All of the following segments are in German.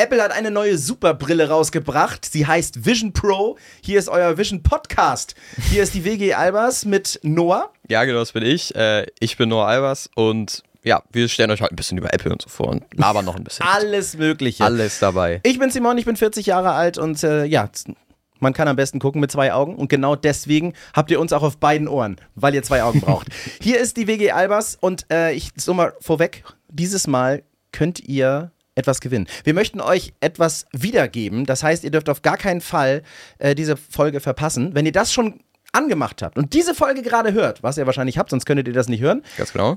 Apple hat eine neue Superbrille rausgebracht. Sie heißt Vision Pro. Hier ist euer Vision Podcast. Hier ist die WG Albers mit Noah. Ja, genau, das bin ich. Äh, ich bin Noah Albers und ja, wir stellen euch heute ein bisschen über Apple und so vor und labern noch ein bisschen. Alles Mögliche. Alles dabei. Ich bin Simon, ich bin 40 Jahre alt und äh, ja, man kann am besten gucken mit zwei Augen und genau deswegen habt ihr uns auch auf beiden Ohren, weil ihr zwei Augen braucht. Hier ist die WG Albers und äh, ich so mal vorweg, dieses Mal könnt ihr etwas gewinnen. Wir möchten euch etwas wiedergeben. Das heißt, ihr dürft auf gar keinen Fall äh, diese Folge verpassen. Wenn ihr das schon angemacht habt und diese Folge gerade hört, was ihr wahrscheinlich habt, sonst könntet ihr das nicht hören, Ganz genau.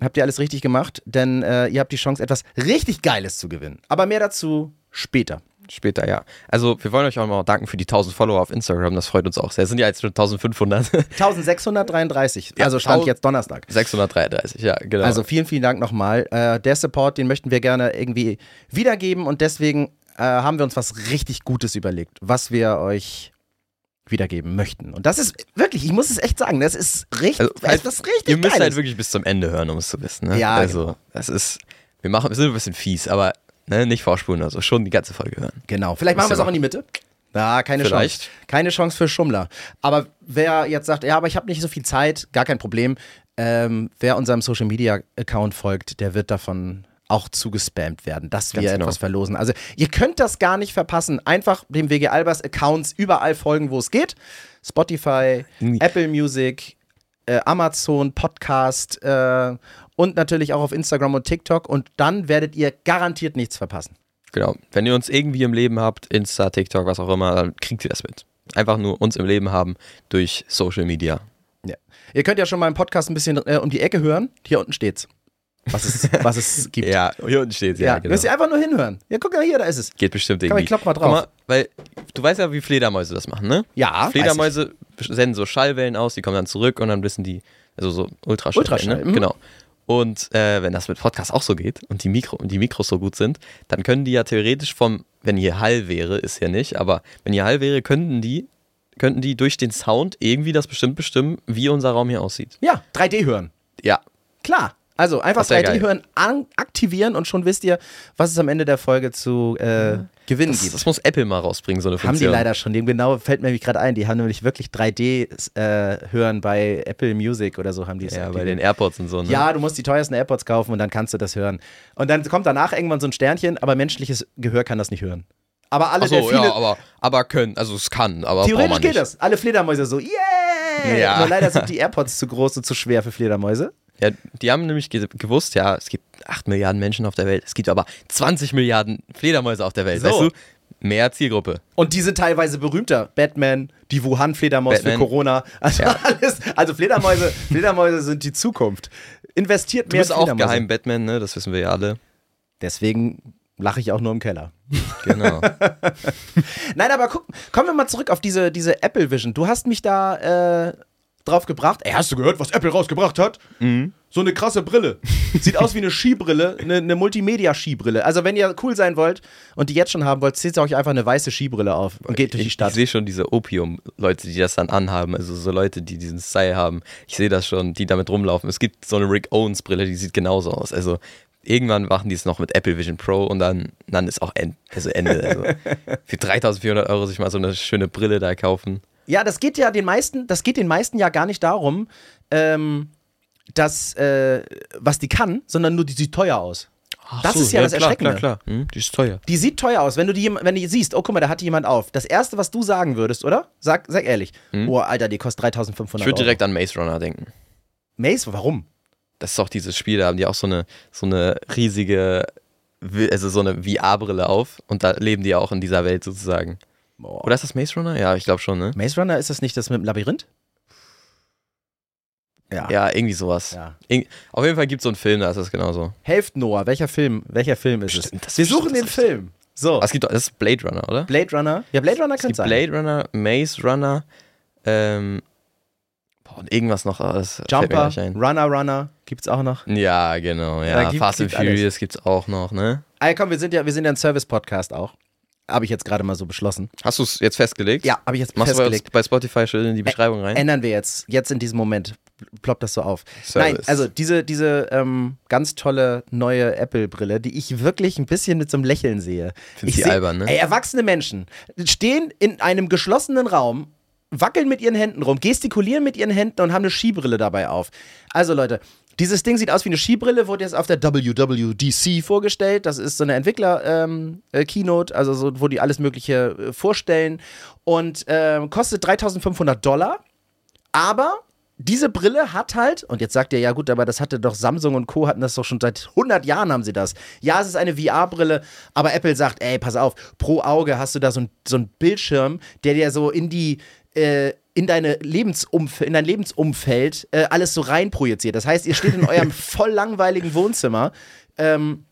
habt ihr alles richtig gemacht, denn äh, ihr habt die Chance, etwas richtig Geiles zu gewinnen. Aber mehr dazu später. Später, ja. Also, wir wollen euch auch mal danken für die 1000 Follower auf Instagram. Das freut uns auch sehr. Es sind ja jetzt schon 1500. 1633, Ja, also stand jetzt Donnerstag. 633, ja, genau. Also vielen, vielen Dank nochmal. Äh, der Support, den möchten wir gerne irgendwie wiedergeben und deswegen äh, haben wir uns was richtig Gutes überlegt, was wir euch wiedergeben möchten. Und das ist wirklich, ich muss es echt sagen, das ist richtig, Also, das ist richtig Ihr müsst geil. halt wirklich bis zum Ende hören, um es zu wissen. Ne? Ja, Also, genau. das ist. Wir, machen, wir sind ein bisschen fies, aber ne, nicht vorspulen, also schon die ganze Folge hören. Genau, vielleicht machen wir es auch in die Mitte. Ja, keine Vielleicht. Chance. Keine Chance für Schummler. Aber wer jetzt sagt, ja, aber ich habe nicht so viel Zeit, gar kein Problem. Ähm, wer unserem Social Media Account folgt, der wird davon auch zugespammt werden, dass wir genau. etwas verlosen. Also ihr könnt das gar nicht verpassen. Einfach dem WG Albers Accounts überall folgen, wo es geht. Spotify. Apple Music, äh, Amazon, Podcast äh, und natürlich auch auf Instagram und TikTok. Und dann werdet ihr garantiert nichts verpassen. Genau. Wenn ihr uns irgendwie im Leben habt, Insta, TikTok, was auch immer, dann kriegt ihr das mit. Einfach nur uns im Leben haben durch Social Media. Ja. Ihr könnt ja schon mal im Podcast ein bisschen äh, um die Ecke hören. Hier unten steht's. Was es, was es gibt. Ja, hier unten steht Ja, ja, genau. müsst ihr einfach nur hinhören. Ja, guck mal hier, da ist es. Geht bestimmt Komm, irgendwie. ich klopf mal drauf. Mal, weil du weißt ja, wie Fledermäuse das machen, ne? Ja, Fledermäuse senden so Schallwellen aus, die kommen dann zurück und dann wissen die, also so Ultraschall. Ultraschall, ne? mhm. Genau. Und äh, wenn das mit Podcasts auch so geht und die, Mikro, und die Mikros so gut sind, dann können die ja theoretisch vom, wenn hier Hall wäre, ist ja nicht, aber wenn hier Hall wäre, könnten die, könnten die durch den Sound irgendwie das bestimmt bestimmen, wie unser Raum hier aussieht. Ja, 3D hören. Ja, Klar. Also einfach Das wär 3D geil. hören, an, aktivieren und schon wisst ihr, was es am Ende der Folge zu äh, gewinnen das, gibt. das muss Apple mal rausbringen, so eine haben die Funktion. leider schon. Dem genau fällt mir nämlich gerade ein. Die haben nämlich wirklich 3D äh, bei Apple Music oder so haben die es Ja, bei den AirPods und so. Ne? Ja, du musst die teuersten AirPods kaufen und dann kannst du das hören. Und dann kommt danach irgendwann so ein Sternchen, aber menschliches Gehör kann das nicht hören. Aber alle Achso, Delfine, ja, aber, aber können, also es kann, aber theoretisch geht das. Alle Fledermäuse so, yeah! Ja. Nur leider sind die AirPods zu groß und zu schwer für Fledermäuse. Ja, die haben nämlich ge gewusst, ja, es gibt 8 Milliarden Menschen auf der Welt, es gibt aber 20 Milliarden Fledermäuse auf der Welt, So. weißt du? Mehr Zielgruppe. Und die sind teilweise berühmter. Batman, die Wuhan-Fledermaus für. Corona. Also Ja. alles. Also Fledermäuse, Fledermäuse sind die Zukunft. Investiert Du mehr bist in auch geheim Batman, ne? Das wissen wir ja alle. Deswegen lache ich auch nur im Keller. Genau. Nein, aber guck, kommen wir mal zurück auf diese, diese Apple Vision. Du hast mich da äh, drauf gebracht. Ey, hast du gehört, was Apple rausgebracht hat? So eine krasse Brille. Sieht aus wie eine Skibrille, eine, eine Multimedia-Skibrille. Also, wenn ihr cool sein wollt und die jetzt schon haben wollt, zieht euch einfach eine weiße Skibrille auf und geht durch die Stadt. ich sehe schon diese Opium-Leute, die das dann anhaben, also so Leute, die diesen Style haben. Ich sehe das schon, die damit rumlaufen. Es gibt so eine Rick Owens-Brille, die sieht genauso aus. Also irgendwann machen die es noch mit Apple Vision Pro und dann, dann ist auch End, also Ende. Also für 3400 Euro sich mal so eine schöne Brille da kaufen. Ja, das geht ja den meisten, das geht den meisten ja gar nicht darum, ähm, dass, äh, was die kann, sondern nur die sieht teuer aus. Das so, ist ja, das klar, Erschreckende. Klar, klar. Hm, die ist teuer. Die sieht teuer aus. Wenn du die, wenn du siehst, oh guck mal, da hat jemand auf. Das erste, was du sagen würdest, oder? Sag, sag ehrlich. Oh, Alter, die kostet 3500 Hm? Ich würde direkt an Maze Runner denken. Maze, warum? Das ist auch dieses Spiel, da haben die auch so eine, so eine riesige, also so eine VR-Brille auf und da leben die auch in dieser Welt sozusagen. Boah. Oder ist das Maze Runner? Ja, ich glaube schon, ne? Maze Runner, ist das nicht das mit dem Labyrinth? Ja. Ja, irgendwie sowas. Ja. Irg- Auf jeden Fall gibt es so einen Film, da ist das genauso. Helft Noah, welcher Film, welcher Film ist Bestimmt, es? das Wir suchen den Film. So, Ah, Es gibt das ist Blade Runner, oder? Blade Runner. Ja, Blade Runner Es könnte gibt sein. Blade Runner, Maze Runner, ähm, boah, und irgendwas noch. aber Das Jumper. Runner Runner gibt's auch noch. Ja, genau. Ja, gibt- Fast and. Furious gibt's auch noch, ne? Ey, komm, wir sind ja, wir sind ja ein Service-Podcast auch. Habe ich jetzt gerade mal so beschlossen. Hast du es jetzt festgelegt? Ja, habe ich jetzt Machst festgelegt. du bei Spotify schon in die Beschreibung rein? Ändern wir jetzt, jetzt in diesem Moment. Ploppt das so auf. Service. Nein, also diese, diese ähm, ganz tolle neue Apple-Brille, die ich wirklich ein bisschen mit so einem Lächeln sehe. Findest ich die albern, ne? Ey, erwachsene Menschen stehen in einem geschlossenen Raum, wackeln mit ihren Händen rum, gestikulieren mit ihren Händen und haben eine Skibrille dabei auf. Also Leute, dieses Ding sieht aus wie eine Skibrille, wurde jetzt auf der WWDC vorgestellt. Das ist so eine Entwickler-Keynote, also so, wo die alles Mögliche äh, vorstellen. Und ähm, kostet 3500 Dollar. Aber diese Brille hat halt, und jetzt sagt ihr, ja gut, aber das hatte doch Samsung und Co. hatten das doch schon seit 100 Jahren haben sie das. Ja, es ist eine VR-Brille, aber Apple sagt, ey, pass auf, pro Auge hast du da so ein, so Bildschirm, der dir so in die, äh, in, deine Lebensumf in dein Lebensumfeld äh, alles so reinprojiziert. Das heißt, ihr steht in eurem voll langweiligen Wohnzimmer, ähm,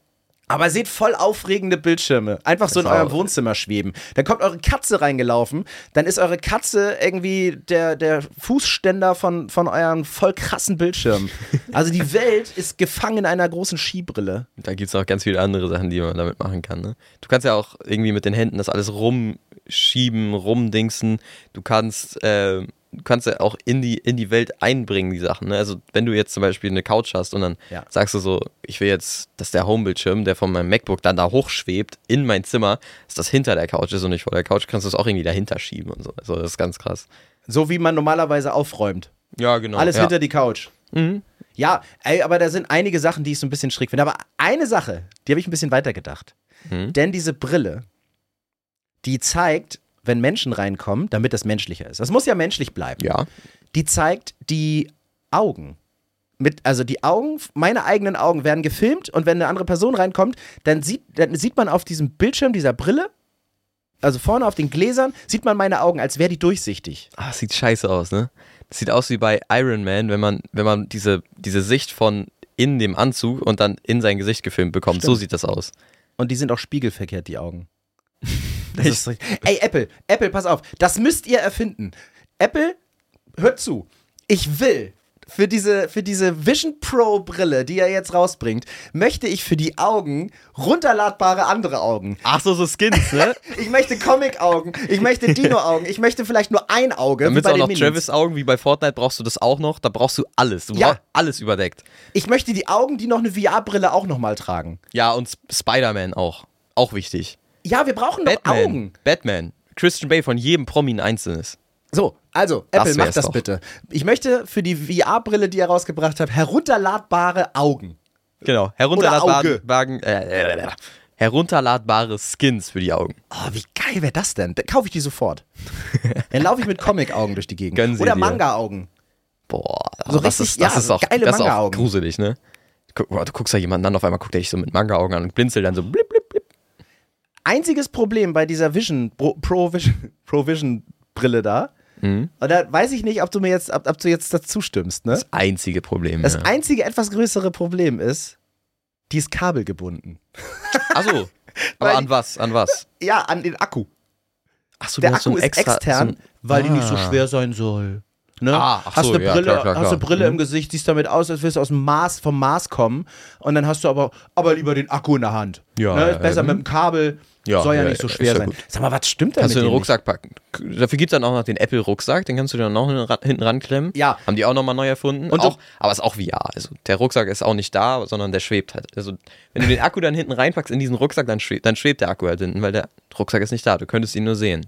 aber seht voll aufregende Bildschirme. Einfach so in ist eurem auch- Wohnzimmer schweben. Dann kommt eure Katze reingelaufen. Dann ist eure Katze irgendwie der, der Fußständer von, von euren voll krassen Bildschirmen. Also die Welt ist gefangen in einer großen Skibrille. Da gibt es noch ganz viele andere Sachen, die man damit machen kann. Ne? Du kannst ja auch irgendwie mit den Händen das alles rumschieben, rumdingsen. Du kannst, äh, kannst ja auch in die, in die Welt einbringen, die Sachen. Ne? Also wenn du jetzt zum Beispiel eine Couch hast und dann Ja. sagst du so, ich will jetzt, dass der Homebildschirm, der von meinem MacBook dann da hochschwebt in mein Zimmer, dass das hinter der Couch ist und nicht vor der Couch, kannst du es auch irgendwie dahinter schieben und so. Also das ist ganz krass. So wie man normalerweise aufräumt. Ja, genau. Alles ja. hinter die Couch. Mhm. Ja, ey, aber da sind einige Sachen, die ich so ein bisschen schräg finde. Aber eine Sache, die habe ich ein bisschen weitergedacht. Mhm. Denn diese Brille, die zeigt, wenn Menschen reinkommen, damit das menschlicher ist. Das muss ja menschlich bleiben. Ja. Die zeigt die Augen. Mit, also die Augen, meine eigenen Augen werden gefilmt und wenn eine andere Person reinkommt, dann sieht, dann sieht man auf diesem Bildschirm dieser Brille, also vorne auf den Gläsern, sieht man meine Augen, als wäre die durchsichtig. Ah, sieht scheiße aus, ne? Das sieht aus wie bei Iron Man, wenn man, wenn man diese, diese Sicht von in dem Anzug und dann in sein Gesicht gefilmt bekommt. So Stimmt. sieht das aus. Und die sind auch spiegelverkehrt, die Augen. Das ist richtig. Ey, Apple, Apple, pass auf, das müsst ihr erfinden. Apple, hört zu. Ich will für diese, für diese Vision Pro Brille, die er jetzt rausbringt, möchte ich für die Augen runterladbare andere Augen. Ach so, so Skins, ne? Ich möchte Comic-Augen, ich möchte Dino-Augen, ich möchte vielleicht nur ein Auge. wie Damit bei auch noch. Travis-Augen, wie bei Fortnite brauchst du das auch noch. Da brauchst du alles. Du Ja. alles überdeckt. Ich möchte die Augen, die noch eine VR-Brille auch nochmal tragen. Ja, und Sp- Spider-Man auch. Auch wichtig. Ja, wir brauchen noch Batman. Augen. Batman. Christian Bale von jedem Promi ein einzelnes. So, also, Das Apple, wär's macht das doch. bitte. Ich möchte für die VR-Brille, die ihr rausgebracht habt, herunterladbare Augen. Genau. Herunterladbare, äh, äh, herunterladbare Skins für die Augen. Oh, wie geil wäre das denn? Dann kaufe ich die sofort. Dann laufe ich mit Comic-Augen durch die Gegend. Gönnen Sie Oder. Manga-Augen. Boah, So das richtig- ist, das ja, ist auch, geile das ist auch gruselig, ne? Du guckst ja jemanden an, auf einmal guckt er dich so mit Manga-Augen an und blinzelt dann so blip, blip. Einziges Problem bei dieser Vision, Pro, Vision, Pro Vision Brille da, Mhm. und da weiß ich nicht, ob du mir jetzt, ob, ob du jetzt dazu stimmst, ne? Das einzige Problem. Das ja. einzige etwas größere Problem ist, die ist kabelgebunden. Achso. Aber Weil an was? An was? Ja, an den Akku. Achso, Der Akku ist extern, weil die nicht so Ah. schwer sein soll. Ne? Ah, hast so, eine ja, Brille, klar, klar, hast eine klar. Brille im Mhm. Gesicht, siehst damit aus, als würdest du aus dem Mars, vom Mars kommen. Und dann hast du aber, aber lieber den Akku in der Hand. Ja, ne? Ist besser ja. mit dem Kabel. Ja, soll ja, ja, nicht so schwer sein. gut. Sag mal, was stimmt denn Kannst du den Rucksack packen. Dafür gibt es dann auch noch den Apple-Rucksack, den kannst du dann auch hinten ran- hinten ranklemmen. Ja. Haben die auch nochmal neu erfunden. Und auch, aber ist auch VR. Also der Rucksack ist auch nicht da, sondern der schwebt halt. Also wenn du den Akku dann hinten reinpackst in diesen Rucksack, dann schwebt, dann schwebt der Akku halt hinten, weil der Rucksack ist nicht da. Du könntest ihn nur sehen.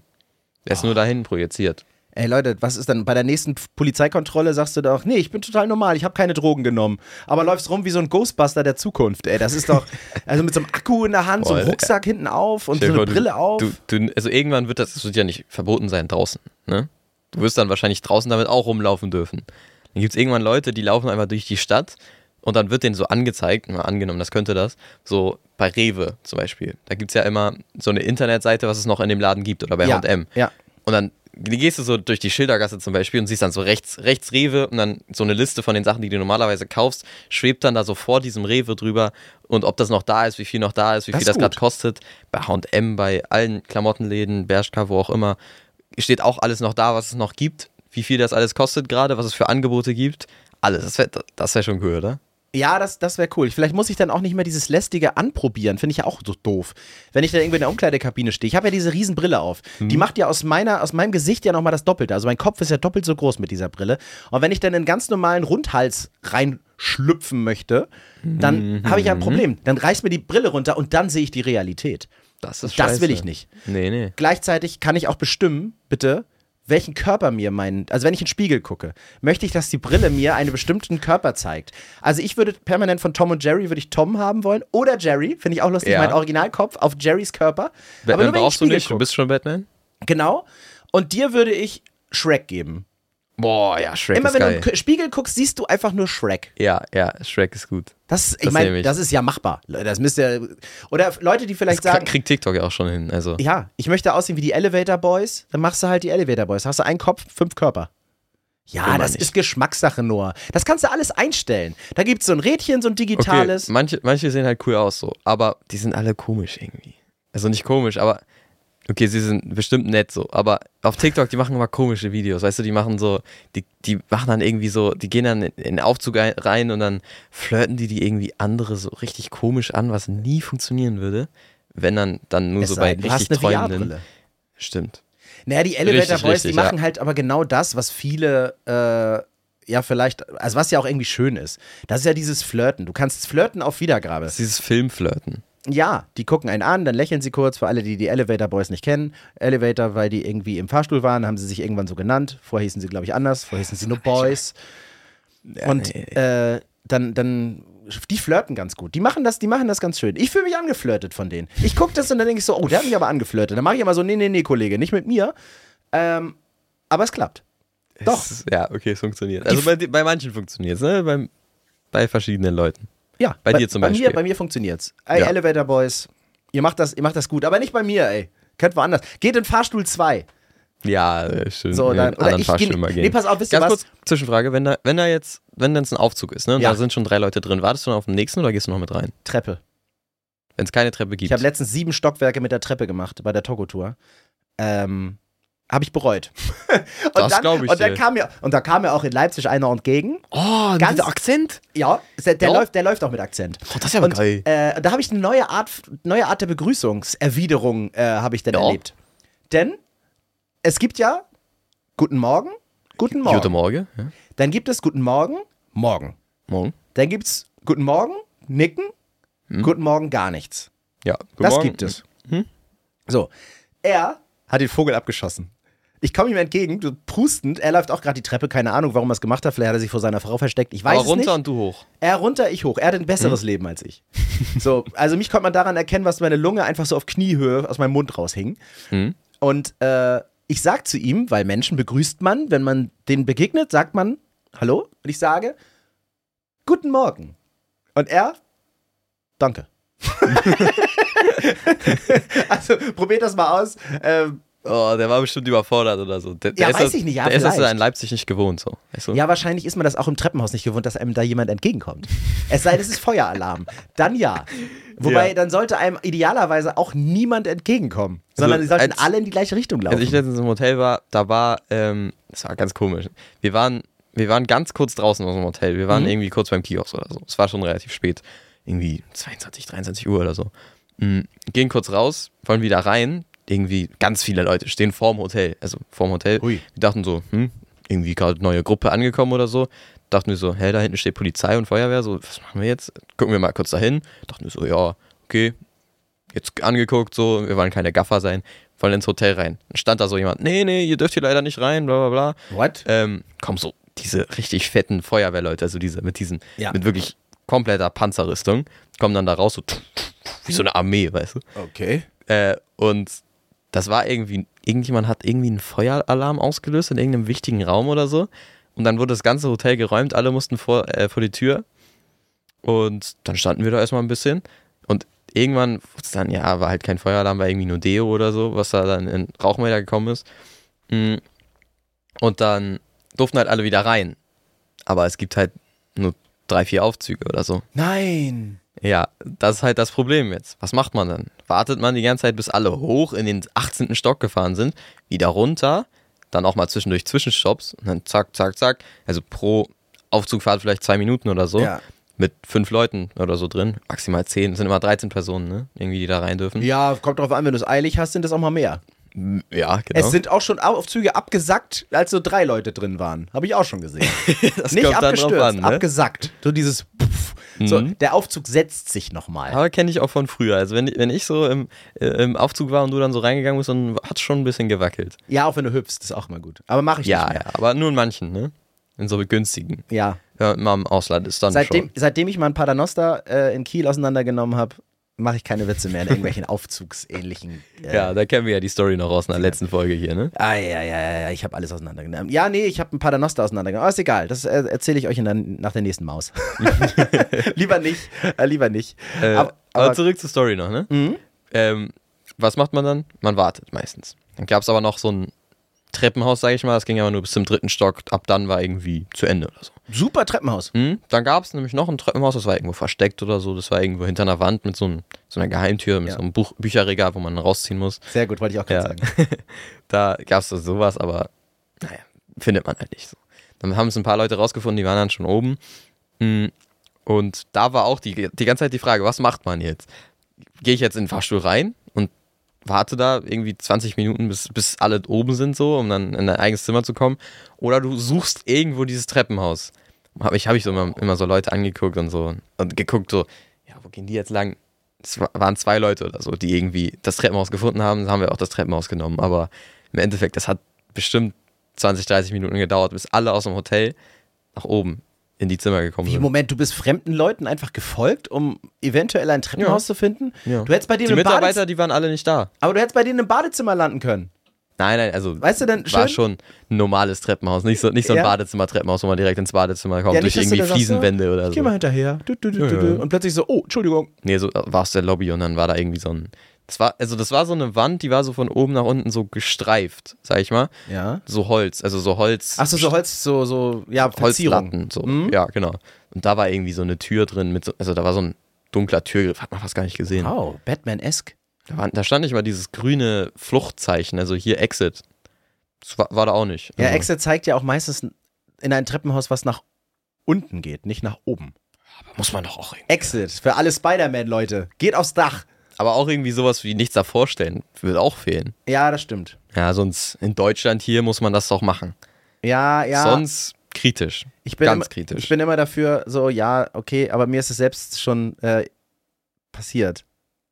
Der ist nur Ah. dahin projiziert. Ey Leute, was ist dann bei der nächsten Polizeikontrolle sagst du doch, nee, ich bin total normal, ich habe keine Drogen genommen. Aber läufst rum wie so ein Ghostbuster der Zukunft, ey. Das ist doch, also mit so einem Akku in der Hand, so Boah, einem ey. Rucksack hinten auf und so eine vor, Brille du, auf. Du, du, also irgendwann wird das, das wird ja nicht verboten sein draußen. Ne? Du wirst dann wahrscheinlich draußen damit auch rumlaufen dürfen. Dann gibt es irgendwann Leute, die laufen einfach durch die Stadt und dann wird denen so angezeigt, mal angenommen, das könnte das, so bei Rewe zum Beispiel. Da gibt es ja immer so eine Internetseite, was es noch in dem Laden gibt oder bei ja, HM. ja. Und dann gehst du so durch die Schildergasse zum Beispiel und siehst dann so rechts, rechts Rewe und dann so eine Liste von den Sachen, die du normalerweise kaufst, schwebt dann da so vor diesem Rewe drüber und ob das noch da ist, wie viel noch da ist, wie Das viel ist das gerade kostet. Bei H&M, bei allen Klamottenläden, Bershka, wo auch immer, steht auch alles noch da, was es noch gibt, wie viel das alles kostet gerade, was es für Angebote gibt. Alles, das wäre das wär schon cool, oder? Ja, das, das wäre cool. Vielleicht muss ich dann auch nicht mehr dieses lästige anprobieren. Finde ich ja auch so doof. Wenn ich dann irgendwie in der Umkleidekabine stehe. Ich habe ja diese Riesenbrille auf. Mhm. Die macht ja aus, meiner, aus meinem Gesicht ja nochmal das Doppelte. Also mein Kopf ist ja doppelt so groß mit dieser Brille. Und wenn ich dann in einen ganz normalen Rundhals reinschlüpfen möchte, dann Mhm. habe ich ja ein Problem. Dann reißt mir die Brille runter und dann sehe ich die Realität. Das ist Das will ich nicht. Nee, nee. Gleichzeitig kann ich auch bestimmen, bitte, welchen Körper mir mein, also wenn ich in den Spiegel gucke, möchte ich, dass die Brille mir einen bestimmten Körper zeigt. Also ich würde permanent von Tom und Jerry würde ich Tom haben wollen oder Jerry, finde ich auch lustig, Ja. mein Originalkopf auf Jerrys Körper. Batman in den brauchst du nicht, du guck. bist schon Batman. Genau. Und dir würde ich Shrek geben. Boah, ja, Shrek Immer ist wenn geil. du im Spiegel guckst, siehst du einfach nur Shrek. Ja, ja, Shrek ist gut. Das, ich meine, das ist ja machbar. Das müsst ihr, oder Leute, die vielleicht Das sagen, kriegt TikTok ja auch schon hin. Also, ja, ich möchte aussehen wie die Elevator Boys, dann machst du halt die Elevator Boys. Hast du einen Kopf, fünf Körper. Ja, man das nicht. ist Geschmackssache nur. Das kannst du alles einstellen. Da gibt es so ein Rädchen, so ein okay, digitales. manche, manche sehen halt cool aus so, aber die sind alle komisch irgendwie. Also nicht komisch, aber okay, sie sind bestimmt nett so, aber auf TikTok, die machen immer komische Videos, weißt du, die machen so, die, die machen dann irgendwie so, die gehen dann in in den Aufzug ein- rein und dann flirten die die irgendwie andere so richtig komisch an, was nie funktionieren würde, wenn dann, dann nur Es so bei richtig Träumenden. Stimmt. Naja, die Elevator Richtig, Boys, richtig, die machen ja. halt aber genau das, was viele, äh, ja, vielleicht, also was ja auch irgendwie schön ist. Das ist ja dieses Flirten. Du kannst flirten auf Wiedergabe. Das ist dieses Filmflirten. Ja, die gucken einen an, dann lächeln sie kurz. Für alle, die die Elevator Boys nicht kennen. Elevator, weil die irgendwie im Fahrstuhl waren, haben sie sich irgendwann so genannt. Vorher hießen sie, glaube ich, anders. Vorher hießen sie nur Boys. Und nee. äh, dann, dann, die flirten ganz gut. Die machen das, die machen das ganz schön. Ich fühle mich angeflirtet von denen. Ich gucke das und dann denke ich so, oh, der hat mich aber angeflirtet. Dann mache ich immer so, nee, nee, nee, Kollege, nicht mit mir. Ähm, aber es klappt. Doch. Es ja, okay, es funktioniert. Also bei, bei manchen funktioniert es, ne? Bei, bei verschiedenen Leuten. Ja, Bei dir zum Bei Beispiel. mir, bei mir funktioniert's. Ey, Ja. Elevator Boys, ihr macht, das, ihr macht das gut, aber nicht bei mir, ey. Könnt woanders. Geht in Fahrstuhl 2. Ja, schön. So, dann, oder ich Fahrstuhl geh, mal gehen. Nee, pass auf, wisst ihr Ganz was? kurz, Zwischenfrage, wenn da, wenn da jetzt, wenn dann ein Aufzug ist, ne, und Ja. da sind schon drei Leute drin, wartest du dann auf den nächsten oder gehst du noch mit rein? Treppe. Wenn es keine Treppe gibt. Ich habe letztens sieben Stockwerke mit der Treppe gemacht bei der Togo-Tour. Ähm, habe ich bereut. und Das dann, glaub ich und, dann dir. kam mir, und da kam mir auch in Leipzig einer entgegen. oh, Ganz- Akzent? Ja, der, der, Ja. Läuft, der läuft auch mit Akzent. Oh, das ist ja Und geil. äh, da habe ich eine neue Art, neue Art der Begrüßungserwiderung äh, habe ich dann Ja. erlebt. Denn es gibt ja Guten Morgen, Guten Morgen. Gute Morgen. Ja. Dann gibt es Guten Morgen, Morgen. Morgen. Dann gibt es Guten Morgen, Nicken, Guten Morgen, gar nichts. Ja. Guten Das Morgen. gibt es. Hm? So, er hat den Vogel abgeschossen. Ich komme ihm entgegen, du prustend, er läuft auch gerade die Treppe, keine Ahnung, warum er es gemacht hat, vielleicht hat er sich vor seiner Frau versteckt, ich weiß Aber es runter nicht. und du hoch. Er runter, ich hoch. Er hat ein besseres Leben als ich. So, also mich konnte man daran erkennen, was meine Lunge einfach so auf Kniehöhe aus meinem Mund raushing. Hm? Und äh, ich sag zu ihm, weil Menschen begrüßt man, wenn man denen begegnet, sagt man Hallo und ich sage Guten Morgen. Und er Danke. also probiert das mal aus. Ähm, Oh, der war bestimmt überfordert oder so. Der, Ja, der weiß ist das, ich nicht, ja, Der ist das vielleicht. in Leipzig nicht gewohnt, so. Weißt du? ja, wahrscheinlich ist man das auch im Treppenhaus nicht gewohnt, dass einem da jemand entgegenkommt. Es sei denn, es ist Feueralarm. Dann ja. Wobei, Ja. dann sollte einem idealerweise auch niemand entgegenkommen, sondern die sollten als- alle in die gleiche Richtung laufen. Als ich letztens im Hotel war, da war, ähm, das war ganz komisch. Wir waren, wir waren ganz kurz draußen aus dem Hotel. Wir waren Mhm. irgendwie kurz beim Kiosk oder so. Es war schon relativ spät. Irgendwie 22, 23 Uhr oder so. Mhm. Gehen kurz raus, wollen wieder rein. Irgendwie ganz viele Leute stehen vorm Hotel. Also vorm Hotel. Hui. Wir dachten so, hm, irgendwie gerade neue Gruppe angekommen oder so. Dachten wir so, hä, da hinten steht Polizei und Feuerwehr. So, was machen wir jetzt? Gucken wir mal kurz dahin. Dachten wir so, ja, okay. Jetzt angeguckt, so, wir wollen keine Gaffer sein. Wollen ins Hotel rein. Dann stand da so jemand, nee, nee, ihr dürft hier leider nicht rein, bla bla bla. What? Ähm, kommen so diese richtig fetten Feuerwehrleute, also diese mit diesen, Ja. mit wirklich kompletter Panzerrüstung, kommen dann da raus, so wie so eine Armee, weißt du. Okay. Äh, und das war irgendwie, irgendjemand hat irgendwie einen Feueralarm ausgelöst in irgendeinem wichtigen Raum oder so. Und dann wurde das ganze Hotel geräumt, alle mussten vor, äh, vor die Tür. Und dann standen wir da erstmal ein bisschen. Und irgendwann wurde es dann, ja, war halt kein Feueralarm, war irgendwie nur Deo oder so, was da dann in Rauchmelder gekommen ist. Mm. Und dann durften halt alle wieder rein. Aber es gibt halt nur drei, vier Aufzüge oder so. Nein. Ja, das ist halt das Problem jetzt. Was macht man dann? Wartet man die ganze Zeit, bis alle hoch in den 18. Stock gefahren sind, wieder runter, dann auch mal zwischendurch Zwischenstopps und dann zack, zack, zack. Also pro Aufzugfahrt vielleicht zwei Minuten oder so. Ja. mit fünf Leuten oder so drin. Maximal zehn, es sind immer 13 Personen, ne? Irgendwie, die da rein dürfen. Ja, kommt drauf an, wenn du es eilig hast, sind es auch mal mehr. Ja, genau. Es sind auch schon Aufzüge abgesackt, als so drei Leute drin waren. Habe ich auch schon gesehen. das Nicht abgestürzt, an, ne? abgesackt. So dieses Pff. So, Mhm. der Aufzug setzt sich nochmal. Aber kenne ich auch von früher. Also wenn, wenn ich so im, äh, im Aufzug war und du dann so reingegangen bist, dann hat es schon ein bisschen gewackelt. Ja, auch wenn du hüpfst, ist auch mal gut. Aber mache ich Ja, nicht ja, aber nur in manchen, ne? In so günstigen. Ja. Man mal im Ausland ist, dann Seitdem, schon. seitdem ich mal ein Paternoster äh, in Kiel auseinandergenommen habe, mache ich keine Witze mehr in irgendwelchen aufzugsähnlichen. Äh, Ja, da kennen wir ja die Story noch aus einer letzten Folge hier, ne? Ah, ja, ja, ja, ja, ich habe alles auseinandergenommen. Ja, nee, ich habe ein Paternoster auseinandergenommen. Aber ist egal, das äh, erzähle ich euch der, nach der nächsten Maus. lieber nicht, äh, lieber nicht. Äh, aber, aber, aber, zurück zur Story noch, ne? Mhm. Ähm, was macht man dann? Man wartet meistens. Dann gab es aber noch so ein Treppenhaus, sage ich mal. Das ging aber nur bis zum dritten Stock. Ab dann war irgendwie zu Ende oder so. super Treppenhaus. Mhm. Dann gab es nämlich noch ein Treppenhaus, das war irgendwo versteckt oder so. Das war irgendwo hinter einer Wand mit so, einem, so einer Geheimtür, mit Ja. so einem Buch, Bücherregal, wo man rausziehen muss. Sehr gut, wollte ich auch gerade Ja. sagen. Da gab es sowas, aber naja, findet man halt nicht so. Dann haben es ein paar Leute rausgefunden, die waren dann schon oben. Mm, Und da war auch die, die ganze Zeit die Frage, was macht man jetzt? Gehe ich jetzt in den Fahrstuhl rein warte da irgendwie 20 Minuten, bis, bis alle oben sind, so, um dann in dein eigenes Zimmer zu kommen? Oder du suchst irgendwo dieses Treppenhaus. Habe ich, hab ich so immer, immer so Leute angeguckt und so und geguckt, so, ja, wo gehen die jetzt lang? Es wa- waren zwei Leute oder so, die irgendwie das Treppenhaus gefunden haben, dann haben wir auch das Treppenhaus genommen. Aber im Endeffekt, das hat bestimmt 20, 30 Minuten gedauert, bis alle aus dem Hotel nach oben in die Zimmer gekommen Wie, sind. Moment, du bist fremden Leuten einfach gefolgt, um eventuell ein Treppenhaus Ja. zu finden? Ja. Du hättest bei denen Die Mitarbeiter, die waren alle nicht da. aber du hättest bei denen im Badezimmer landen können. Nein, nein, also Weißt du denn, war schon ein normales Treppenhaus, nicht so, nicht so ein Ja. Badezimmer-Treppenhaus, wo man direkt ins Badezimmer kommt, Ja, durch nicht, dass du irgendwie da sagst, Fliesenwände oder Geh mal so. hinterher. Du, du, du. Und plötzlich so, oh, Entschuldigung. Nee, so war es der Lobby und dann war da irgendwie so ein. Das war, also das war so eine Wand, die war so von oben nach unten so gestreift, sag ich mal. Ja. So Holz, also so Holz. Achso, so Holz, so, so, ja, Verzierung. Holzlatten, so. Mhm. Ja, genau. Und da war irgendwie so eine Tür drin mit so, also da war so ein dunkler Türgriff, hat man fast gar nicht gesehen. Wow, Batman-esque. Da, war, da stand nicht mal dieses grüne Fluchtzeichen, also hier Exit. Das war, war da auch nicht. Ja, also, Exit zeigt ja auch meistens in ein Treppenhaus, was nach unten geht, nicht nach oben. muss man doch auch irgendwie. Exit, für alle Spider-Man-Leute. Geht aufs Dach. Aber auch irgendwie sowas wie nichts davor stellen, würde auch fehlen. Ja, das stimmt. Ja, sonst in Deutschland hier muss man das doch machen. Ja, ja. Sonst kritisch. ich bin ganz immer, kritisch. Ich bin immer dafür, so, ja, okay, aber mir ist es selbst schon äh, passiert,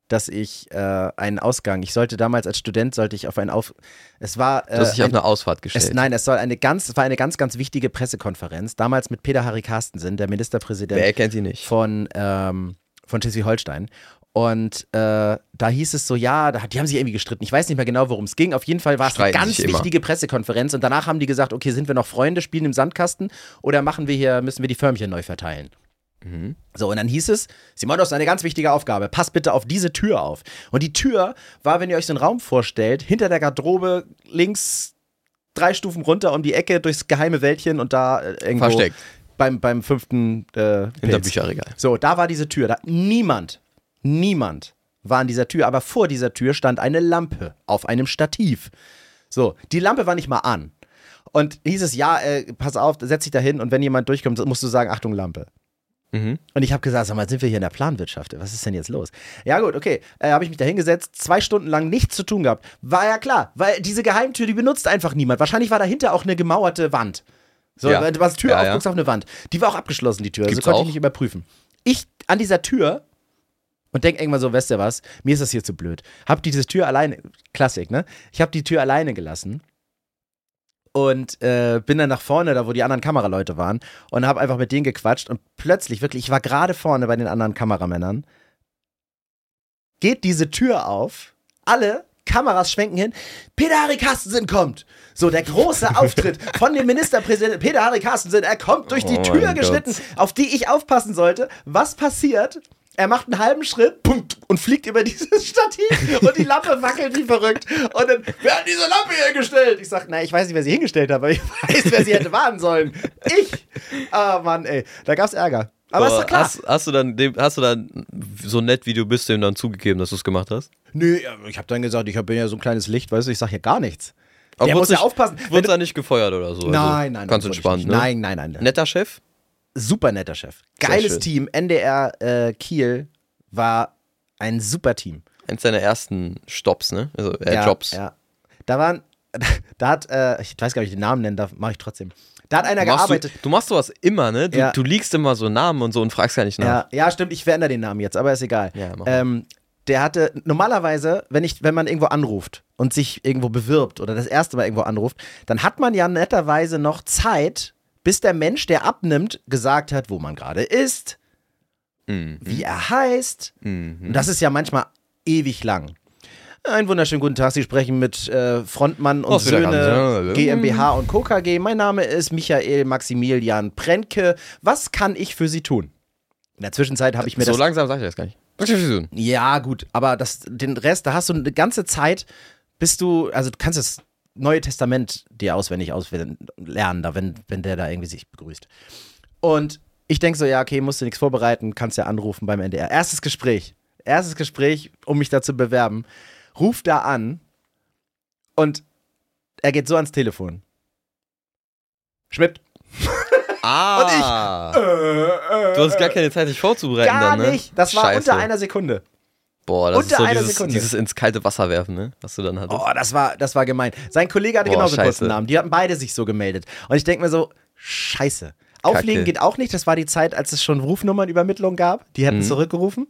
dass ich äh, einen Ausgang, ich sollte damals als Student, sollte ich auf einen Auf, es war, äh, Du hast dich auf ein, eine Ausfahrt gestellt. es, nein, es soll eine ganz, es war eine ganz, ganz wichtige Pressekonferenz, damals mit Peter Harry Carstensen, der Ministerpräsident Wer kennt die nicht? von, ähm, von Schleswig-Holstein. Und äh, da hieß es so, ja, da, die haben sich irgendwie gestritten. Ich weiß nicht mehr genau, worum es ging. Auf jeden Fall war es eine ganz sich immer. wichtige Pressekonferenz. Und danach haben die gesagt, okay, sind wir noch Freunde, spielen im Sandkasten oder machen wir hier, müssen wir die Förmchen neu verteilen? Mhm. So, und dann hieß es, Simon, das ist eine ganz wichtige Aufgabe. Passt bitte auf diese Tür auf. Und die Tür war, wenn ihr euch so einen Raum vorstellt, hinter der Garderobe links drei Stufen runter um die Ecke durchs geheime Wäldchen und da äh, irgendwo Versteckt. beim, beim fünften äh, Hinter Pilz. Bücherregal. So, da war diese Tür. Da, niemand, niemand war an dieser Tür, aber vor dieser Tür stand eine Lampe auf einem Stativ. So, die Lampe war nicht mal an. Und hieß es, ja, äh, pass auf, setz dich da hin und wenn jemand durchkommt, musst du sagen, Achtung, Lampe. Mhm. Und ich habe gesagt, sag mal, sind wir hier in der Planwirtschaft? Was ist denn jetzt los? Ja gut, okay, äh, habe ich mich da hingesetzt, zwei Stunden lang nichts zu tun gehabt. War ja klar, weil diese Geheimtür, die benutzt einfach niemand. Wahrscheinlich war dahinter auch eine gemauerte Wand. So, Ja. weil du was Tür Ja, ja. aufguckst auf eine Wand. Die war auch abgeschlossen, die Tür. Also Gibt's konnte auch? ich nicht überprüfen. Ich an dieser Tür und denk irgendwann so, weißt du was, mir ist das hier zu blöd. Hab diese Tür alleine, Klassik, ne? Ich habe die Tür alleine gelassen und äh, bin dann nach vorne, da wo die anderen Kameraleute waren und habe einfach mit denen gequatscht und plötzlich, wirklich, ich war gerade vorne bei den anderen Kameramännern, geht diese Tür auf, alle Kameras schwenken hin, Peter Harry Carstensen kommt. So, der große Auftritt von dem Ministerpräsidenten Peter Harry Carstensen, er kommt durch die Oh Tür geschnitten, Gott. auf die ich aufpassen sollte. Was passiert? Er macht einen halben Schritt punkt, und fliegt über dieses Stativ und die Lampe wackelt wie verrückt. Und dann, wer hat diese Lampe hier gestellt? Ich sag, na, ich weiß nicht, wer sie hingestellt hat, aber ich weiß, wer sie hätte warnen sollen. Ich! Ah, Mann, ey. Da gab's Ärger. Aber ist Boah, doch klar. Hast, hast, du dann hast du dann so nett wie du bist, dem dann zugegeben, dass du es gemacht hast? Nö, ich habe dann gesagt, ich bin ja so ein kleines Licht, weißt du, ich sag ja gar nichts. Aber Der muss ja aufpassen. Du da nicht gefeuert oder so? Nein, also, nein, nein. Ganz entspannt, ne? Nein, nein. nein. Netter Chef? Super netter Chef. Geiles. Team. NDR äh, Kiel war ein super Team. Eins seiner ersten Stops, ne? Also äh, ja, Jobs. Ja. Da waren, da hat, äh, ich weiß gar nicht, ob ich den Namen nennen darf, mache ich trotzdem. Da hat einer Du machst, gearbeitet. du, du machst sowas immer, ne? Du, Ja. du liegst immer so Namen und so und fragst gar nicht nach. Ja, ja, stimmt, ich verändere den Namen jetzt, aber ist egal. Ja, ähm, der hatte normalerweise, wenn ich, wenn man irgendwo anruft und sich irgendwo bewirbt oder das erste Mal irgendwo anruft, dann hat man ja netterweise noch Zeit, bis der Mensch, der abnimmt, gesagt hat, wo man gerade ist, Mhm. wie er heißt. Mhm. Und das ist ja manchmal ewig lang. Einen wunderschönen guten Tag. Sie sprechen mit äh, Frontmann und wieder Söhne. GmbH und Co. KG. Mein Name ist Michael Maximilian Prentke. Was kann ich für Sie tun? In der Zwischenzeit habe ich mir so das langsam sag ich das gar nicht. Was kannst du tun? ja, gut, aber das, den Rest, da hast du eine ganze Zeit, bis du, also du kannst das Neue Testament dir auswendig auslernen, da, wenn, wenn der da irgendwie sich begrüßt. Und ich denke so, ja, okay, musst du nichts vorbereiten, kannst ja anrufen beim NDR. Erstes Gespräch, erstes Gespräch, um mich da zu bewerben. Ruf da an und er geht so ans Telefon. Schmidt. Ah! du hast gar keine Zeit, dich vorzubereiten Gar dann, ne? nicht. Das war Scheiße. unter einer Sekunde. Boah, das unter ist so einer dieses, Sekunde. dieses ins kalte Wasser werfen, ne? Was du dann hattest. Oh, das war, das war gemein. Sein Kollege hatte Boah, genauso einen scheiße. kurzen Namen. Die hatten beide sich so gemeldet. Und ich denke mir so, scheiße. Auflegen Kacke. geht auch nicht. Das war die Zeit, als es schon Rufnummernübermittlung gab. Die hätten Mhm. zurückgerufen.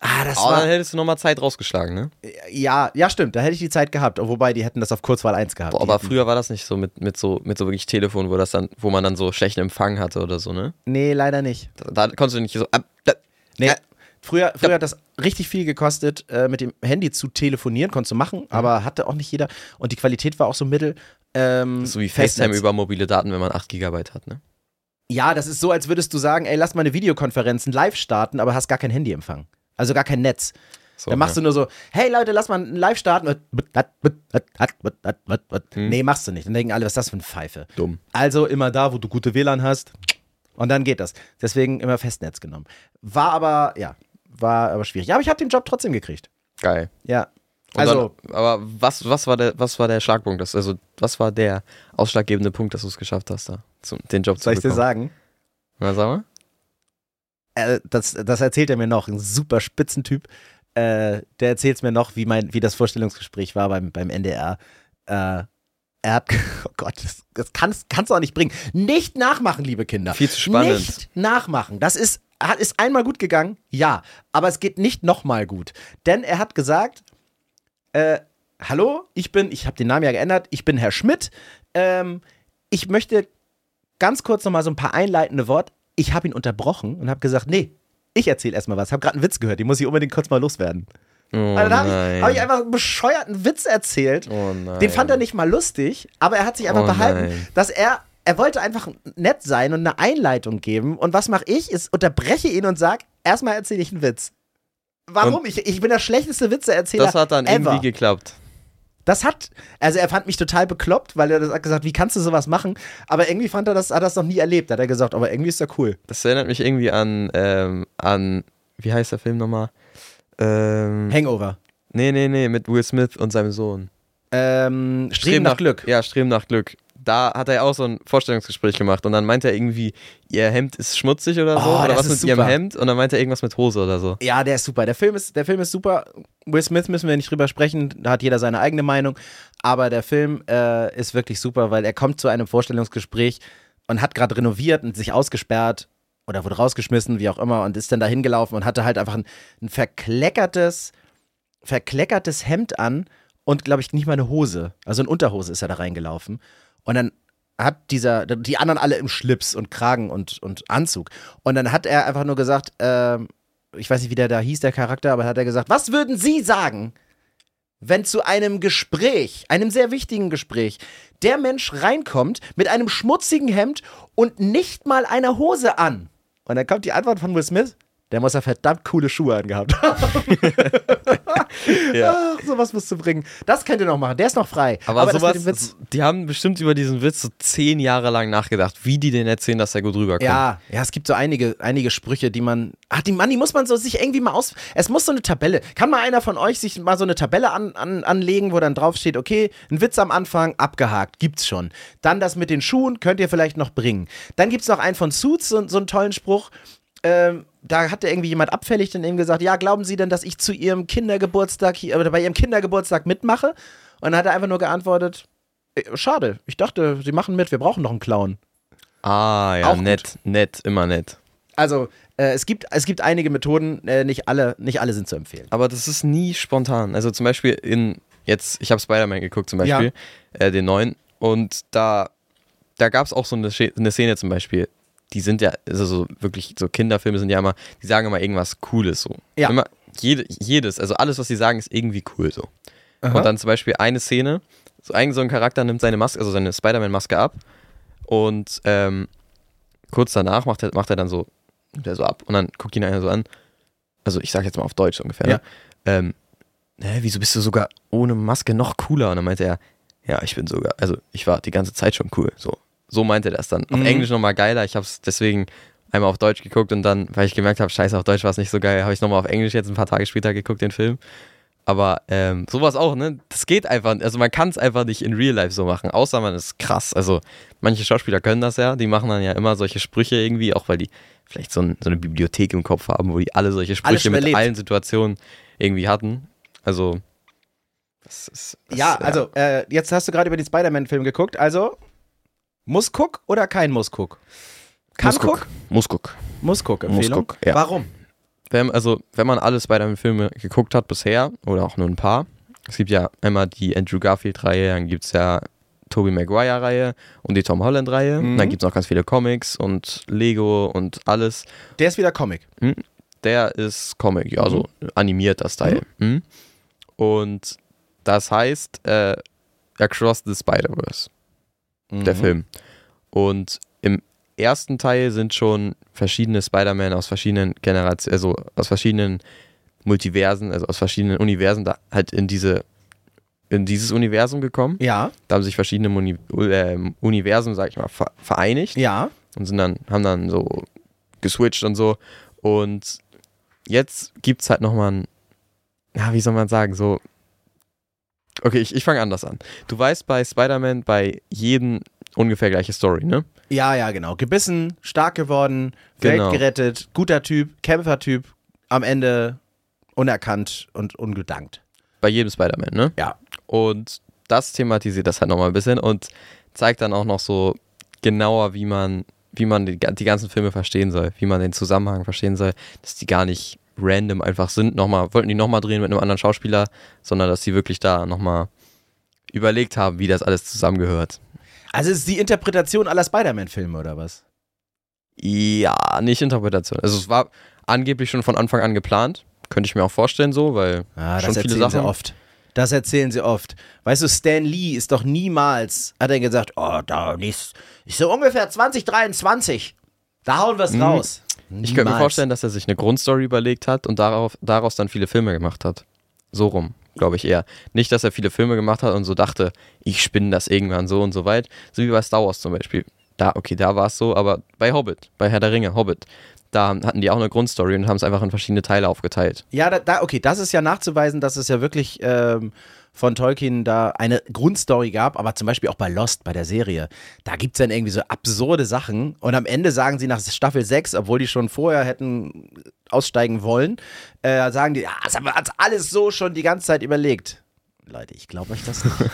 Ah, das dann war. hättest du nochmal Zeit rausgeschlagen, ne? Ja, ja, stimmt. Da hätte ich die Zeit gehabt. Wobei, die hätten das auf Kurzwahl 1 gehabt. Boah, aber hätten- früher war das nicht so mit, mit so mit so wirklich Telefon, wo das dann, wo man dann so schlechten Empfang hatte oder so, ne? Nee, leider nicht. Da, da konntest du nicht so. ab- da- Nee. Ja. Früher, früher hat das richtig viel gekostet, äh, mit dem Handy zu telefonieren, konntest du machen, aber hatte auch nicht jeder. Und die Qualität war auch so mittel. Ähm, So wie FaceTime Festnetz. über mobile Daten, wenn man 8 Gigabyte hat, ne? Ja, das ist so, als würdest du sagen, ey, lass mal eine Videokonferenz live starten, aber hast gar kein Handyempfang. Also gar kein Netz. So, Dann machst du nur so, hey Leute, lass mal live starten. Hm. Nee, machst du nicht. Dann denken alle, was ist das für ein Pfeife? dumm. Also immer da, wo du gute WLAN hast. Und dann geht das. Deswegen immer Festnetz genommen. War aber, ja, war aber schwierig. Ja, aber ich habe den Job trotzdem gekriegt. Geil. Ja. Und Also, dann, aber was, was, war der, was war der Schlagpunkt? Das, also, was war der ausschlaggebende Punkt, dass du es geschafft hast, da zum, den Job soll zu ich dir bekommen? sagen? Na, sag mal. äh, das, das erzählt er mir noch, ein super Spitzentyp. Äh, der erzählt es mir noch, wie, mein, wie das Vorstellungsgespräch war beim, beim NDR. Äh, er hat, oh Gott, das, das kannst kannst du auch nicht bringen. Nicht nachmachen, liebe Kinder. Viel zu spannend. Nicht nachmachen. Das ist, hat- ist einmal gut gegangen, ja. Aber es geht nicht nochmal gut. Denn er hat gesagt, äh, hallo, ich bin, ich habe den Namen ja geändert, ich bin Herr Schmidt. Ähm, ich möchte ganz kurz nochmal so ein paar einleitende Worte. Ich habe ihn unterbrochen und habe gesagt, nee, ich erzähle erstmal was. Habe gerade einen Witz gehört, den muss ich unbedingt kurz mal loswerden. Oh, Also dann habe ich, hab ich einfach einen bescheuerten Witz erzählt. oh. Den fand er nicht mal lustig, aber er hat sich einfach Oh behalten, nein. dass er, er wollte einfach nett sein und eine Einleitung geben. Und was mache ich? Ist unterbreche ihn und sag, erstmal erzähle ich einen Witz. Warum? Ich, ich bin der schlechteste Witzeerzähler. Das hat dann ever. irgendwie geklappt. Das hat, also er fand mich total bekloppt, weil er das hat gesagt, wie kannst du sowas machen? Aber irgendwie fand er das, hat er das noch nie erlebt. Hat er gesagt, aber irgendwie ist er cool. Das erinnert mich irgendwie an, ähm, an, wie heißt der Film nochmal? Ähm, Hangover. nee, nee, nee, mit Will Smith und seinem Sohn. Ähm, Streben nach, Glück. Ja, Streben nach Glück. Da hat er ja auch so ein Vorstellungsgespräch gemacht und dann meinte er irgendwie, ihr Hemd ist schmutzig oder so. Oh, oder was mit ist ihrem super. Hemd und dann meinte er irgendwas mit Hose oder so. Ja, der ist super. Der Film ist, der Film ist super. Will Smith müssen wir nicht drüber sprechen. Da hat jeder seine eigene Meinung. Aber der Film äh, ist wirklich super, weil er kommt zu einem Vorstellungsgespräch und hat gerade renoviert und sich ausgesperrt oder wurde rausgeschmissen, wie auch immer, und ist dann da hingelaufen und hatte halt einfach ein, ein verkleckertes, verkleckertes Hemd an und, glaube ich, nicht mal eine Hose. Also in Unterhose ist er da reingelaufen. Und dann hat dieser, die anderen alle im Schlips und Kragen und, und Anzug. Und dann hat er einfach nur gesagt, ähm, ich weiß nicht, wie der da hieß, der Charakter, aber hat er gesagt, was würden Sie sagen, wenn zu einem Gespräch, einem sehr wichtigen Gespräch, der Mensch reinkommt mit einem schmutzigen Hemd und nicht mal einer Hose an? Und dann kommt die Antwort von Will Smith, Der muss ja verdammt coole Schuhe angehabt haben. Ja. Ach, sowas musst du bringen. Das könnt ihr noch machen. Der ist noch frei. Aber, mit sowas, Witz, die haben bestimmt über diesen Witz so zehn Jahre lang nachgedacht, wie die den erzählen, dass er gut rüberkommt. Ja, ja, es gibt so einige, einige Sprüche, die man. Ach, die Mann, die muss man so sich irgendwie mal aus. Es muss so eine Tabelle. Kann mal einer von euch sich mal so eine Tabelle an, an, anlegen, wo dann drauf steht, okay, ein Witz am Anfang, abgehakt, gibt's schon. Dann das mit den Schuhen könnt ihr vielleicht noch bringen. Dann gibt's noch einen von Suits, so, so einen tollen Spruch. Ähm, da hatte irgendwie jemand abfällig dann eben gesagt, ja, glauben Sie denn, dass ich zu Ihrem Kindergeburtstag hier, oder bei Ihrem Kindergeburtstag mitmache? Und dann hat er einfach nur geantwortet, "Äh, schade, ich dachte, Sie machen mit, wir brauchen noch einen Clown. Ah, ja, Auch gut. nett, nett, immer nett. Also, äh, es, gibt, es gibt einige Methoden, äh, nicht, alle, nicht alle sind zu empfehlen. Aber das ist nie spontan. Also zum Beispiel in, jetzt, ich habe Spider-Man geguckt zum Beispiel, äh, den neuen, und da, da gab es auch so eine Szene zum Beispiel, die sind ja, also so wirklich, so Kinderfilme sind ja immer, die sagen immer irgendwas Cooles so. Ja. Immer, jede, jedes, also alles, was sie sagen, ist irgendwie cool so. Aha. Und dann zum Beispiel eine Szene, so ein, so ein Charakter nimmt seine Maske, also seine Spider-Man-Maske ab und ähm, kurz danach macht er, macht er dann so, nimmt er so ab und dann guckt ihn einer so an. Also ich sag jetzt mal auf Deutsch ungefähr. Ja. Ne? Ähm, hä, wieso bist du sogar ohne Maske noch cooler? Und dann meinte er, ja, ich bin sogar, also ich war die ganze Zeit schon cool. So, so meinte er das dann. Auf Mhm. Englisch nochmal geiler. Ich habe es deswegen einmal auf Deutsch geguckt und dann, weil ich gemerkt habe, scheiße, auf Deutsch war es nicht so geil, habe ich nochmal auf Englisch jetzt ein paar Tage später geguckt, den Film. Aber ähm, sowas auch, ne? Das geht einfach. Also man kann es einfach nicht in Real Life so machen, außer man ist krass. Also manche Schauspieler können das ja, die machen dann ja immer solche Sprüche irgendwie, auch weil die vielleicht so, ein, so eine Bibliothek im Kopf haben, wo die alle solche Sprüche mit allen Situationen irgendwie hatten. Also das ist, das, ja, also, äh, jetzt hast du gerade über den Spider-Man-Film geguckt. Also, muss Cook oder kein muss Cook? Kann Muss Cook? Muss guck. Muss Cook Muss Empfehlung. Cook, ja. Warum? Wenn, also, wenn man alle Spider-Man-Filme geguckt hat bisher, oder auch nur ein paar, es gibt ja einmal die Andrew Garfield-Reihe, dann gibt es ja Tobey Maguire-Reihe und die Tom Holland-Reihe. Mhm. Dann gibt es noch ganz viele Comics und Lego und alles. Der ist wieder Comic. Der ist Comic, ja, so animiert das Teil. Mhm. Und das heißt äh, Across the Spider-Verse, der Mhm. Film. Und im ersten Teil sind schon verschiedene Spider-Man aus verschiedenen Generationen, also aus verschiedenen Multiversen, also aus verschiedenen Universen, da halt in diese in dieses Universum gekommen. Ja, Da haben sich verschiedene Uni äh, Universen, sag ich mal, ver vereinigt ja. und sind dann, haben dann so geswitcht und so. Und jetzt gibt es halt nochmal ein, ja, wie soll man sagen, so. Okay, ich, ich fange anders an. Du weißt bei Spider-Man bei jedem ungefähr gleiche Story, ne? Ja, ja, genau. Gebissen, stark geworden, Welt Genau. gerettet, guter Typ, Kämpfertyp, am Ende unerkannt und ungedankt. Bei jedem Spider-Man, ne? Ja. Und das thematisiert das halt nochmal ein bisschen und zeigt dann auch noch so genauer, wie man, wie man die, die ganzen Filme verstehen soll, wie man den Zusammenhang verstehen soll, dass die gar nicht random einfach sind. Nochmal, wollten die nochmal drehen mit einem anderen Schauspieler, sondern dass sie wirklich da nochmal überlegt haben, wie das alles zusammengehört. Also es ist die Interpretation aller Spider-Man-Filme, oder was? Ja, nicht Interpretation. Also es war angeblich schon von Anfang an geplant. Könnte ich mir auch vorstellen so, weil Ah, schon das viele erzählen Sachen. sie oft. Das erzählen sie oft. Weißt du, Stan Lee ist doch niemals, hat er gesagt, oh, da ist, ist so ungefähr 2023. Da hauen wir es Mhm. raus. Ich könnte mir Niemals. vorstellen, dass er sich eine Grundstory überlegt hat und darauf, daraus dann viele Filme gemacht hat. So rum, glaube ich eher. Nicht, dass er viele Filme gemacht hat und so dachte, ich spinne das irgendwann so und so weit. So wie bei Star Wars zum Beispiel. Da, okay, da war es so, aber bei Hobbit, bei Herr der Ringe, Hobbit, da hatten die auch eine Grundstory und haben es einfach in verschiedene Teile aufgeteilt. Ja, da, da, okay, das ist ja nachzuweisen, dass es ja wirklich ähm, von Tolkien da eine Grundstory gab, aber zum Beispiel auch bei Lost, bei der Serie, da gibt es dann irgendwie so absurde Sachen und am Ende sagen sie nach Staffel 6, obwohl die schon vorher hätten aussteigen wollen, äh, sagen die, ja, das haben wir uns alles so schon die ganze Zeit überlegt. Leute, ich glaube euch das nicht.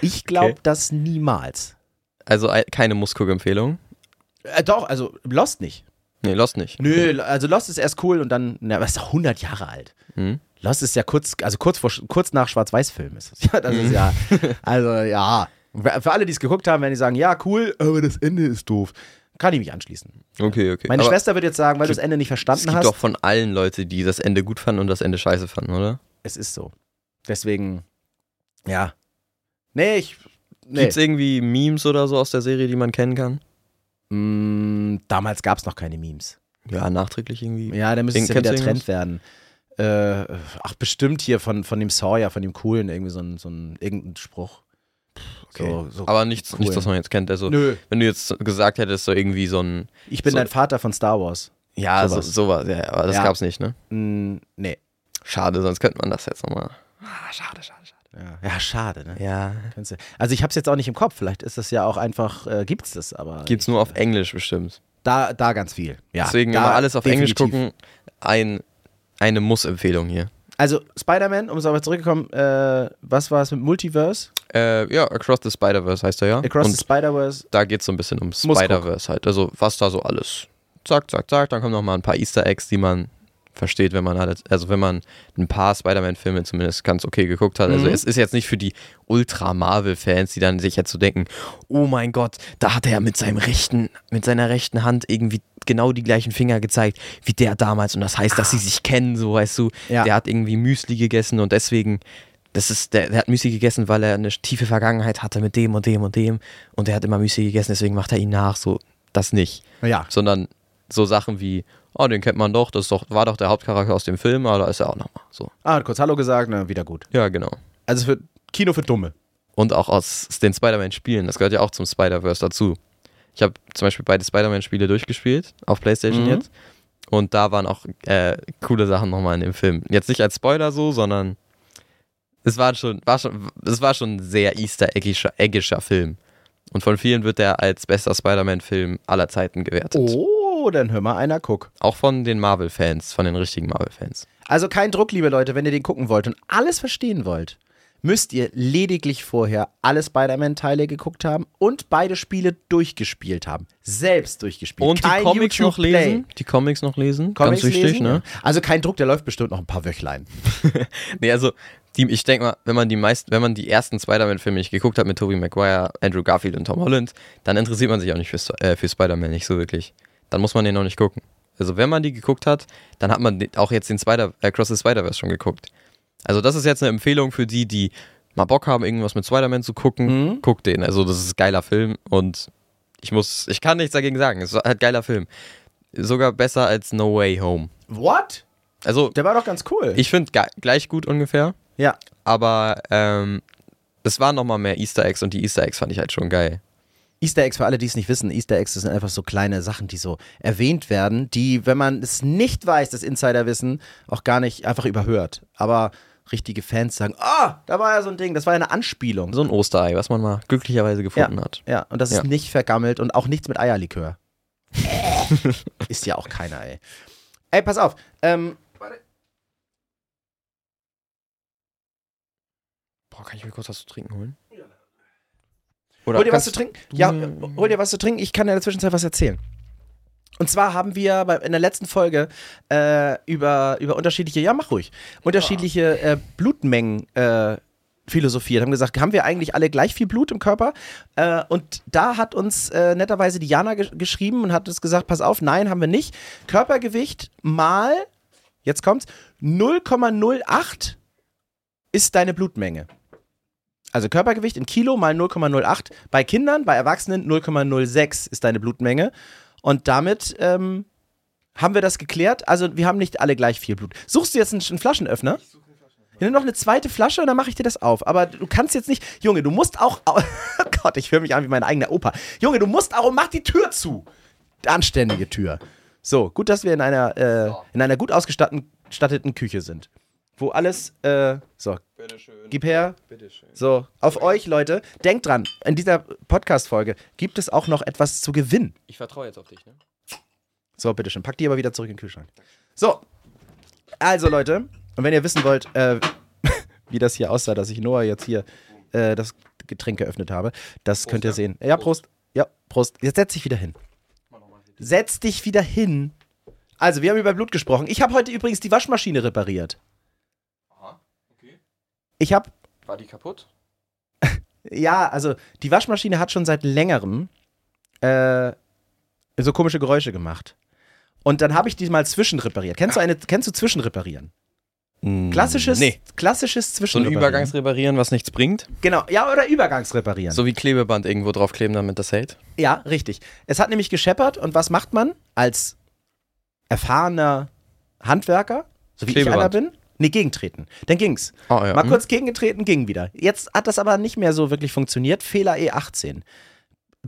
Ich glaube Okay. das niemals. Also keine Muskuk-Empfehlung. Äh, doch, also Lost nicht. Nee, Lost nicht. Nö, also Lost ist erst cool und dann, na, aber ist doch 100 Jahre alt. Hm? Lost ist ja kurz, also kurz, vor, kurz nach Schwarz-Weiß-Film ist es. Ja, das ist ja, also ja. Für alle, die es geguckt haben, werden die sagen, ja, cool, aber das Ende ist doof. Kann ich mich anschließen. Okay, okay. Meine Aber Schwester wird jetzt sagen, weil du das Ende nicht es verstanden gibt hast. doch von allen Leute, die das Ende gut fanden und das Ende scheiße fanden, oder? Es ist so. Deswegen, ja. Nee, ich. Nee. Gibt's irgendwie Memes oder so aus der Serie, die man kennen kann? Mm, damals gab es noch keine Memes. Ja, nachträglich irgendwie. Ja, der müsste es ja wieder Trend werden. Äh, ach, bestimmt hier von, von dem Sawyer, von dem Coolen, irgendwie so ein, so ein irgendein Spruch. Okay. So, so Aber nichts, cool. nichts, was man jetzt kennt. Also, Nö. wenn du jetzt gesagt hättest, so irgendwie so ein. Ich bin So- dein Vater von Star Wars. Ja, Sowas. sowas. So, sowas ja, aber das Ja. gab's nicht, ne? Mm, nee. Schade, sonst könnte man das jetzt nochmal. Ah, schade, schade, schade. Ja, ja schade, ne? Ja. Also ich hab's jetzt auch nicht im Kopf. Vielleicht ist das ja auch einfach, äh, gibt's das, aber Gibt's nur auf Englisch bestimmt. da, da ganz viel. Ja, Deswegen da immer alles auf Englisch definitiv. gucken. Ein, eine Muss-Empfehlung hier. Also Spider-Man, um es aber zurückzukommen, äh, was war es mit Multiverse? Äh, ja, Across the Spider-Verse heißt er ja. Across Und the Spider-Verse. da geht's so ein bisschen um Spider-Verse halt. Also was da so alles. Zack, zack, zack. Dann kommen noch mal ein paar Easter Eggs, die man versteht, wenn man halt, also wenn man ein paar Spider-Man-Filme zumindest ganz okay geguckt hat. Also Mhm. es ist jetzt nicht für die Ultra-Marvel-Fans, die dann sich jetzt so denken, oh mein Gott, da hat er mit seinem rechten, mit seiner rechten Hand irgendwie genau die gleichen Finger gezeigt wie der damals und das heißt, dass sie sich kennen, so weißt du. Ja. Der hat irgendwie Müsli gegessen und deswegen das ist, der, der hat Müsli gegessen, weil er eine tiefe Vergangenheit hatte mit dem und dem und dem. Und der hat immer Müsli gegessen, deswegen macht er ihn nach. So, das nicht. Ja. Sondern so Sachen wie, oh, den kennt man doch, das doch, war doch der Hauptcharakter aus dem Film, aber da ist er auch nochmal. So. Ah, hat kurz Hallo gesagt, na, wieder gut. Ja, genau. Also für Kino für Dumme. Und auch aus den Spider-Man-Spielen, das gehört ja auch zum Spider-Verse dazu. Ich habe zum Beispiel beide Spider-Man-Spiele durchgespielt, auf PlayStation Mhm. jetzt. Und da waren auch äh, coole Sachen nochmal in dem Film. Jetzt nicht als Spoiler so, sondern es war schon, war schon, es war schon ein sehr Easter-eggischer eggischer Film. Und von vielen wird er als bester Spider-Man-Film aller Zeiten gewertet. Oh, dann hör mal einer, guck. Auch von den Marvel-Fans, von den richtigen Marvel-Fans. Also kein Druck, liebe Leute, wenn ihr den gucken wollt und alles verstehen wollt, müsst ihr lediglich vorher alle Spider-Man-Teile geguckt haben und beide Spiele durchgespielt haben. Selbst durchgespielt. Und die Kein Comics noch YouTube Play. lesen. Die Comics noch lesen. Comics Ganz wichtig, lesen, ne? Also kein Druck, der läuft bestimmt noch ein paar Wöchlein. Nee, also die, ich denke mal, wenn man die meisten, wenn man die ersten Spider-Man-Filme nicht geguckt hat mit Tobey Maguire, Andrew Garfield und Tom Holland, dann interessiert man sich auch nicht für, äh, für Spider-Man nicht so wirklich. Dann muss man den noch nicht gucken. Also wenn man die geguckt hat, dann hat man auch jetzt den Spider äh, Cross the Spider-Verse schon geguckt. Also das ist jetzt eine Empfehlung für die, die mal Bock haben, irgendwas mit Spider-Man zu gucken. Mhm. Guckt den. Also das ist ein geiler Film und ich muss, ich kann nichts dagegen sagen. Es ist halt ein geiler Film. Sogar besser als No Way Home. What? Also Der war doch ganz cool. ich finde gleich gut ungefähr. ja. Aber ähm, es waren nochmal mehr Easter Eggs und die Easter Eggs fand ich halt schon geil. Easter Eggs, für alle, die es nicht wissen, Easter Eggs sind einfach so kleine Sachen, die so erwähnt werden, die, wenn man es nicht weiß, das Insiderwissen, auch gar nicht einfach überhört. Aber richtige Fans sagen, ah, da war ja so ein Ding, das war ja eine Anspielung. So ein Osterei, was man mal glücklicherweise gefunden hat. Ja, und das ist Ja. nicht vergammelt und auch nichts mit Eierlikör. ist ja auch keiner, ey. Ey, pass auf. Ähm, Boah, kann ich mir kurz was zu trinken holen? Hol dir was zu trinken? Ja, hol dir was zu trinken. Ich kann in der Zwischenzeit was erzählen. Und zwar haben wir bei, in der letzten Folge äh, über, über unterschiedliche, ja mach ruhig, unterschiedliche äh, Blutmengen äh, philosophiert. Haben gesagt, haben wir eigentlich alle gleich viel Blut im Körper? Äh, und da hat uns äh, netterweise Diana ge geschrieben und hat uns gesagt, pass auf, nein, haben wir nicht. Körpergewicht mal, jetzt kommt's, 0,08 ist deine Blutmenge. Also Körpergewicht in Kilo mal 0,08. Bei Kindern, bei Erwachsenen 0,06 ist deine Blutmenge. Und damit ähm, haben wir das geklärt. Also wir haben nicht alle gleich viel Blut. Suchst du jetzt einen, einen Flaschenöffner? Nimm noch eine zweite Flasche und dann mache ich dir das auf. Aber du kannst jetzt nicht, Junge, du musst auch, oh Gott, ich höre mich an wie mein eigener Opa. Junge, du musst auch, mach die Tür zu. Anständige Tür. So, gut, dass wir in einer, äh, in einer gut ausgestatteten gestatteten Küche sind. Wo alles, äh, so, Bitteschön. gib her, Bitteschön. so, auf euch, Leute. Denkt dran, in dieser Podcast-Folge gibt es auch noch etwas zu gewinnen. Ich vertraue jetzt auf dich, ne? So, bitteschön. Packt die aber wieder zurück in den Kühlschrank. So. Also, Leute, und wenn ihr wissen wollt, äh, wie das hier aussah, dass ich Noah jetzt hier äh, das Getränk geöffnet habe, das könnt ihr ja. sehen. Ja, Prost. Ja, Prost. Jetzt setz dich wieder hin. Setz dich wieder hin. Also, wir haben über Blut gesprochen. Ich habe heute übrigens die Waschmaschine repariert. Ich habe War die kaputt? Ja, also die Waschmaschine hat schon seit längerem äh, so komische Geräusche gemacht. Und dann habe ich die mal zwischenrepariert. Kennst du eine, kennst du Zwischenreparieren? Klassisches, Nee. klassisches So ein Zwischenreparieren. Übergangsreparieren, was nichts bringt. Genau, ja, oder Übergangsreparieren. So wie Klebeband irgendwo draufkleben, damit das hält. Ja, richtig. Es hat nämlich gescheppert und was macht man als erfahrener Handwerker, so wie ich Klebeband. einer bin. Nee, gegentreten. Dann ging's. Ah, ja. Mal Hm. kurz gegengetreten, ging wieder. Jetzt hat das aber nicht mehr so wirklich funktioniert. Fehler E18.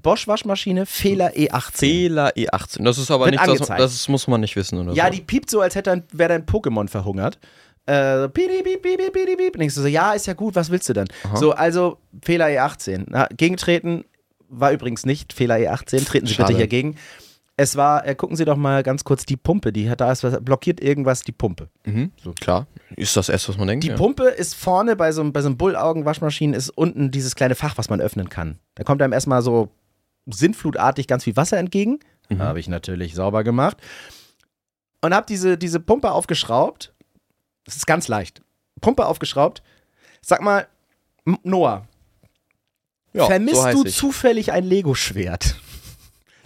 Bosch Waschmaschine, Fehler E18. Fehler E18. Das ist aber Wird nichts, das, angezeigt. das muss man nicht wissen oder Ja, so. die piept so, als hätte ein, wäre dein Pokémon verhungert. Äh, piep, piep, piep, piep, piep, piep. Denkst du so, ja, ist ja gut, was willst du denn? So, also Fehler E18. Na, gegentreten war übrigens nicht Fehler E18. Treten Sie Schade. bitte hier gegen. Es war, äh, gucken Sie doch mal ganz kurz die Pumpe, die hat da ist was, blockiert irgendwas die Pumpe. Mhm, so klar. Ist das erst, was man denkt? Die ja. Pumpe ist vorne bei so, einem- bei so einem Bullaugen-Waschmaschinen ist unten dieses kleine Fach, was man öffnen kann. Da kommt einem erstmal so sinnflutartig ganz viel Wasser entgegen. Mhm. Habe ich natürlich sauber gemacht. Und habe diese, diese Pumpe aufgeschraubt. Das ist ganz leicht. Pumpe aufgeschraubt. Sag mal, Noah, Ja, vermisst so du ich. zufällig ein Lego-Schwert?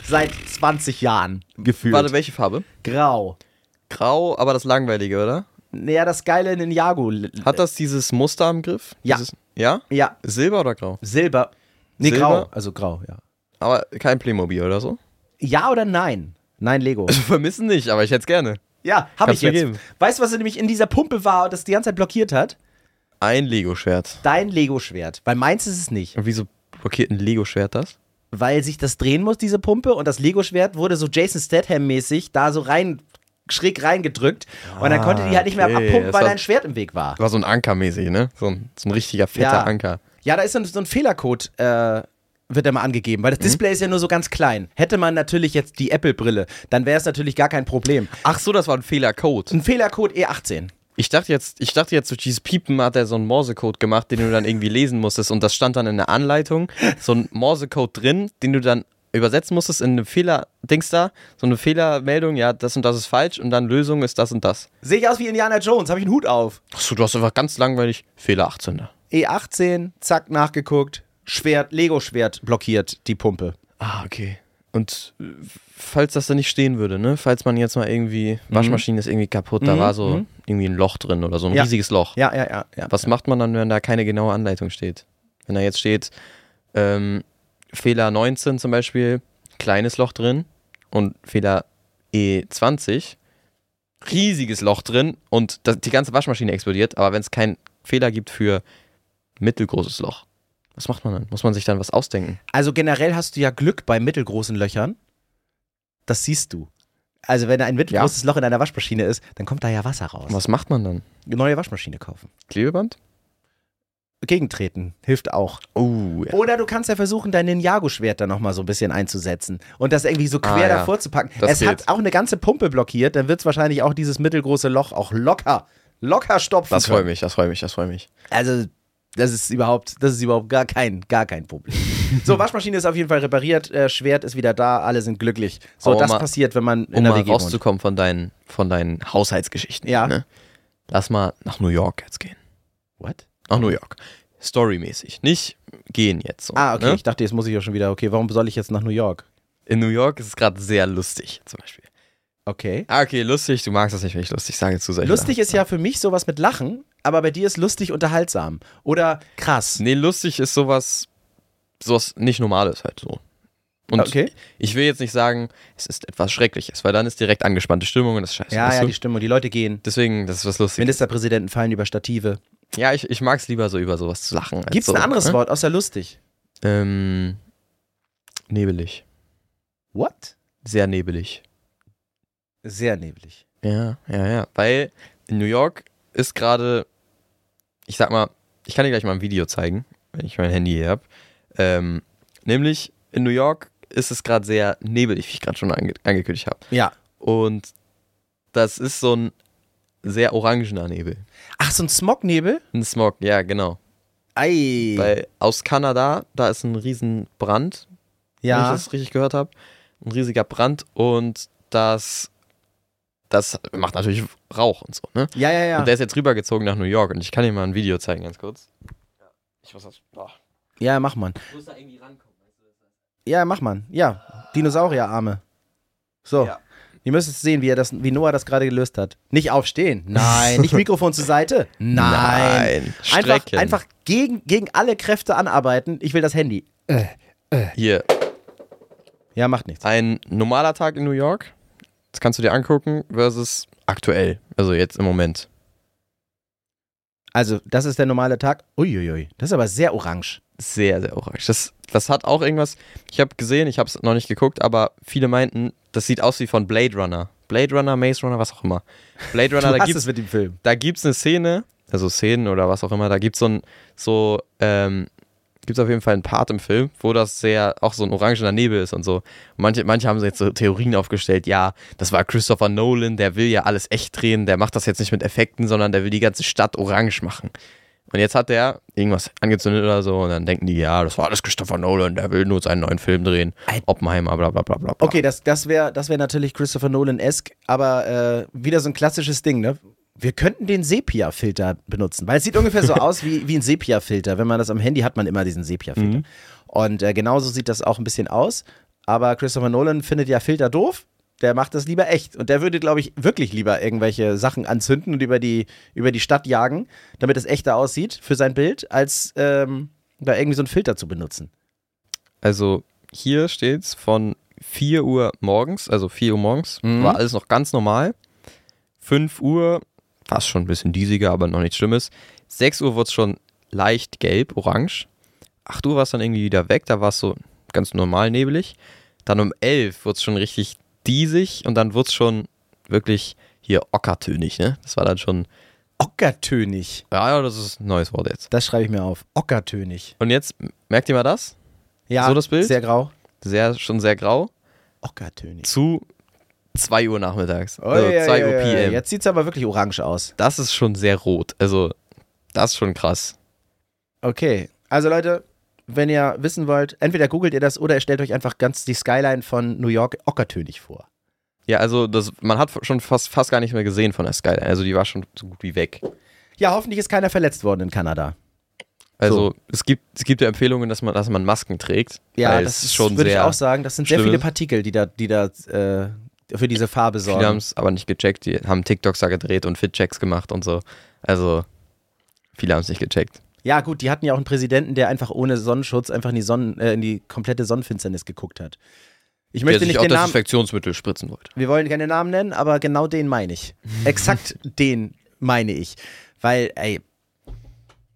Seit 20 Jahren gefühlt. Warte, welche Farbe? Grau. Grau, aber das langweilige, oder? Naja, das geile Ninjago. Hat das dieses Muster am Griff? Ja. Dieses, ja? Ja, Silber oder grau? Silber. Nee, Silber? grau. Also grau, ja. Aber kein Playmobil oder so? Ja oder nein? Nein, Lego. Also vermissen nicht, aber ich hätte es gerne. Ja, habe ich jetzt. geben. Weißt du, was nämlich in dieser Pumpe war und das die ganze Zeit blockiert hat? Ein Lego-Schwert. Dein Lego-Schwert. Weil meins ist es nicht. Und wieso blockiert ein Lego-Schwert das? Weil sich das drehen muss, diese Pumpe, und das Lego-Schwert wurde so Jason Statham-mäßig da so rein, schräg reingedrückt. und dann Ah, konnte die halt nicht mehr okay. abpumpen, weil war- dein Schwert im Weg war. War so ein Anker-mäßig, ne? So ein, so ein richtiger fetter Ja. Anker. Ja, da ist so ein, so ein Fehlercode, äh, wird da mal angegeben, weil das Display ist ja nur so ganz klein. Hätte man natürlich jetzt die Apple-Brille, dann wäre es natürlich gar kein Problem. Ach so, das war ein Fehlercode. Ein Fehlercode E E18. Ich dachte jetzt, ich dachte jetzt, durch dieses Piepen hat er so einen Morsecode gemacht, den du dann irgendwie lesen musstest und das stand dann in der Anleitung, so ein Morsecode drin, den du dann übersetzen musstest in eine Fehler-Dings da, so eine Fehlermeldung, ja, das und das ist falsch und dann Lösung ist das und das. Sehe ich aus wie Indiana Jones, habe ich einen Hut auf. Achso, du hast einfach ganz langweilig Fehler 18 da. E18, zack, nachgeguckt. Schwert, Lego-Schwert blockiert die Pumpe. Ah, okay. Und äh, falls das da nicht stehen würde, ne, falls man jetzt mal irgendwie, Waschmaschine ist irgendwie kaputt, da Mhm, war so mhm. Irgendwie ein Loch drin oder so, ein Ja. riesiges Loch. Ja, ja, ja. ja. Was macht man dann, wenn da keine genaue Anleitung steht? Wenn da jetzt steht, ähm, Fehler 19 zum Beispiel, kleines Loch drin und Fehler E20, riesiges Loch drin und das, die ganze Waschmaschine explodiert, aber wenn es keinen Fehler gibt für mittelgroßes Loch, was macht man dann? Muss man sich dann was ausdenken? Also generell hast du ja Glück bei mittelgroßen Löchern. Das siehst du. Also wenn ein mittelgroßes Loch in einer Waschmaschine ist, dann kommt da ja Wasser raus. Was macht man dann? Neue Waschmaschine kaufen. Klebeband? Gegentreten hilft auch. Oh, ja. Oder du kannst ja versuchen, dein Ninjago-Schwert da nochmal so ein bisschen einzusetzen und das irgendwie so quer Ah, ja. davor zu packen. Das es geht. hat auch eine ganze Pumpe blockiert, dann wird es wahrscheinlich auch dieses mittelgroße Loch auch locker, locker stopfen Das freut mich, das freut mich, das freut mich. Also, das ist überhaupt, das ist überhaupt gar kein, gar kein Problem. So, Waschmaschine ist auf jeden Fall repariert, äh, Schwert ist wieder da, alle sind glücklich. So, Aber das mal- passiert, wenn man in Um der mal WG wohnt. rauszukommen von deinen, von deinen Haushaltsgeschichten. Ja. Ne? Lass mal nach New York jetzt gehen. What? Nach New York. Storymäßig. Nicht gehen jetzt. So, Ah, okay, Ne? ich dachte, jetzt muss ich ja schon wieder, okay, warum soll ich jetzt nach New York? In New York ist es gerade sehr lustig, zum Beispiel. Okay. Ah, okay, lustig. Du magst das nicht, wenn ich lustig sage zu solchen Lustig ist ja für mich sowas mit Lachen, aber bei dir ist lustig unterhaltsam. Oder krass. Nee, lustig ist sowas, sowas nicht Normales halt so. Und Okay. ich will jetzt nicht sagen, es ist etwas Schreckliches, weil dann ist direkt angespannte Stimmung und das ist scheiße. Ja, ja, du? die Stimmung, die Leute gehen. Deswegen, das ist was Lustiges. Ministerpräsidenten fallen über Stative. Ja, ich, ich mag es lieber so über sowas zu lachen. als Gibt's so, ein anderes ne? Wort außer lustig? Ähm, nebelig. What? Sehr nebelig. Sehr neblig. Ja, ja, ja. Weil in New York ist gerade, ich sag mal, ich kann dir gleich mal ein Video zeigen, wenn ich mein Handy hier habe. Ähm, nämlich in New York ist es gerade sehr nebelig, wie ich gerade schon ange angekündigt habe. Ja. Und das ist so ein sehr orangener Nebel. Ach, so ein Smognebel? Ein Smog, ja, genau. Ei. Weil aus Kanada, da ist ein riesen Brand, wenn ich ja. das richtig gehört habe. Ein riesiger Brand und das, das macht natürlich Rauch und so, ne? Ja, ja, ja. Und der ist jetzt rübergezogen nach New York und ich kann dir mal ein Video zeigen, ganz kurz. Ich muss das. Boah. Ja, mach man. Ich muss da irgendwie rankommen. Ja, mach man. Ja. Dinosaurierarme. So. Ja. Ihr müsst jetzt sehen, wie, er das, wie Noah das gerade gelöst hat. Nicht aufstehen. Nein. Nicht Mikrofon zur Seite. Nein. Einfach, Strecken. einfach gegen, gegen alle Kräfte anarbeiten. Ich will das Handy. Hier, Ja, macht nichts. ein normaler Tag in New York. Das kannst du dir angucken, versus aktuell, also jetzt im Moment. Also, das ist der normale Tag. Uiuiui, das ist aber sehr orange. Sehr, sehr orange. Das, das hat auch irgendwas, ich habe gesehen, ich habe es noch nicht geguckt, aber viele meinten, das sieht aus wie von Blade Runner. Blade Runner, Maze Runner, was auch immer. Blade Runner, da gibt es mit dem Film. da gibt's eine Szene, also Szenen oder was auch immer, da gibt's so ein, so, ähm, gibt's auf jeden Fall einen Part im Film, wo das sehr, auch so ein orangener Nebel ist und so. Und manche, manche haben jetzt so Theorien aufgestellt, ja, das war Christopher Nolan, der will ja alles echt drehen, der macht das jetzt nicht mit Effekten, sondern der will die ganze Stadt orange machen. Und jetzt hat der irgendwas angezündet oder so und dann denken die, ja, das war alles Christopher Nolan, der will nur seinen neuen Film drehen. Oppenheimer, bla bla bla bla. bla. Okay, das, das wäre das wär natürlich Christopher Nolan-esque, aber äh, wieder so ein klassisches Ding, ne? Wir könnten den Sepia-Filter benutzen, weil es sieht ungefähr so aus wie, wie ein Sepia-Filter. Wenn man das am Handy hat, man immer diesen Sepia-Filter. Mhm. Und äh, genauso sieht das auch ein bisschen aus. Aber Christopher Nolan findet ja Filter doof. Der macht das lieber echt. Und der würde, glaube ich, wirklich lieber irgendwelche Sachen anzünden und über die, über die Stadt jagen, damit es echter aussieht für sein Bild, als ähm, da irgendwie so einen Filter zu benutzen. Also hier steht's von 4 Uhr morgens, also 4 Uhr morgens, Mhm. war alles noch ganz normal. 5 Uhr war es schon ein bisschen diesiger, aber noch nichts Schlimmes. 6 Uhr wurde es schon leicht gelb, orange. 8 Uhr war es dann irgendwie wieder weg, da war es so ganz normal nebelig. Dann um 11 wurde es schon richtig diesig und dann wurde es schon wirklich hier ockertönig, ne? Das war dann schon, Ockertönig. ja, ja, das ist ein neues Wort jetzt. Das schreibe ich mir auf. Ockertönig. Und jetzt, merkt ihr mal das? Ja, So das Bild? Sehr grau. Sehr, schon sehr grau. Ockertönig. zu 2 Uhr nachmittags. Oh, also ja, 2 ja, Uhr ja. PM. Jetzt sieht es aber wirklich orange aus. Das ist schon sehr rot. Also, das ist schon krass. Okay. Also Leute, wenn ihr wissen wollt, entweder googelt ihr das oder ihr stellt euch einfach ganz die Skyline von New York ockertönig vor. Ja, also das, man hat schon fast, fast gar nicht mehr gesehen von der Skyline. Also die war schon so gut wie weg. Ja, hoffentlich ist keiner verletzt worden in Kanada. Also es gibt es gibt ja Empfehlungen, dass man, dass man Masken trägt. Ja, das ist schon würde ich sehr. auch sagen. Das sind sehr viele. Partikel, die da, die da äh, für diese Farbe Viele haben sorgen. es aber nicht gecheckt. Die haben TikToks da gedreht und Fit-Checks gemacht und so. Also viele haben es nicht gecheckt. Ja, gut, die hatten ja auch einen Präsidenten, der einfach ohne Sonnenschutz einfach in die, Sonnen, äh, in die komplette Sonnenfinsternis geguckt hat. Ich Der möchte sich nicht auch den Namen. Desinfektionsmittel spritzen wollte. Wir wollen keine Namen nennen, aber genau den meine ich. Exakt den meine ich. Weil, ey,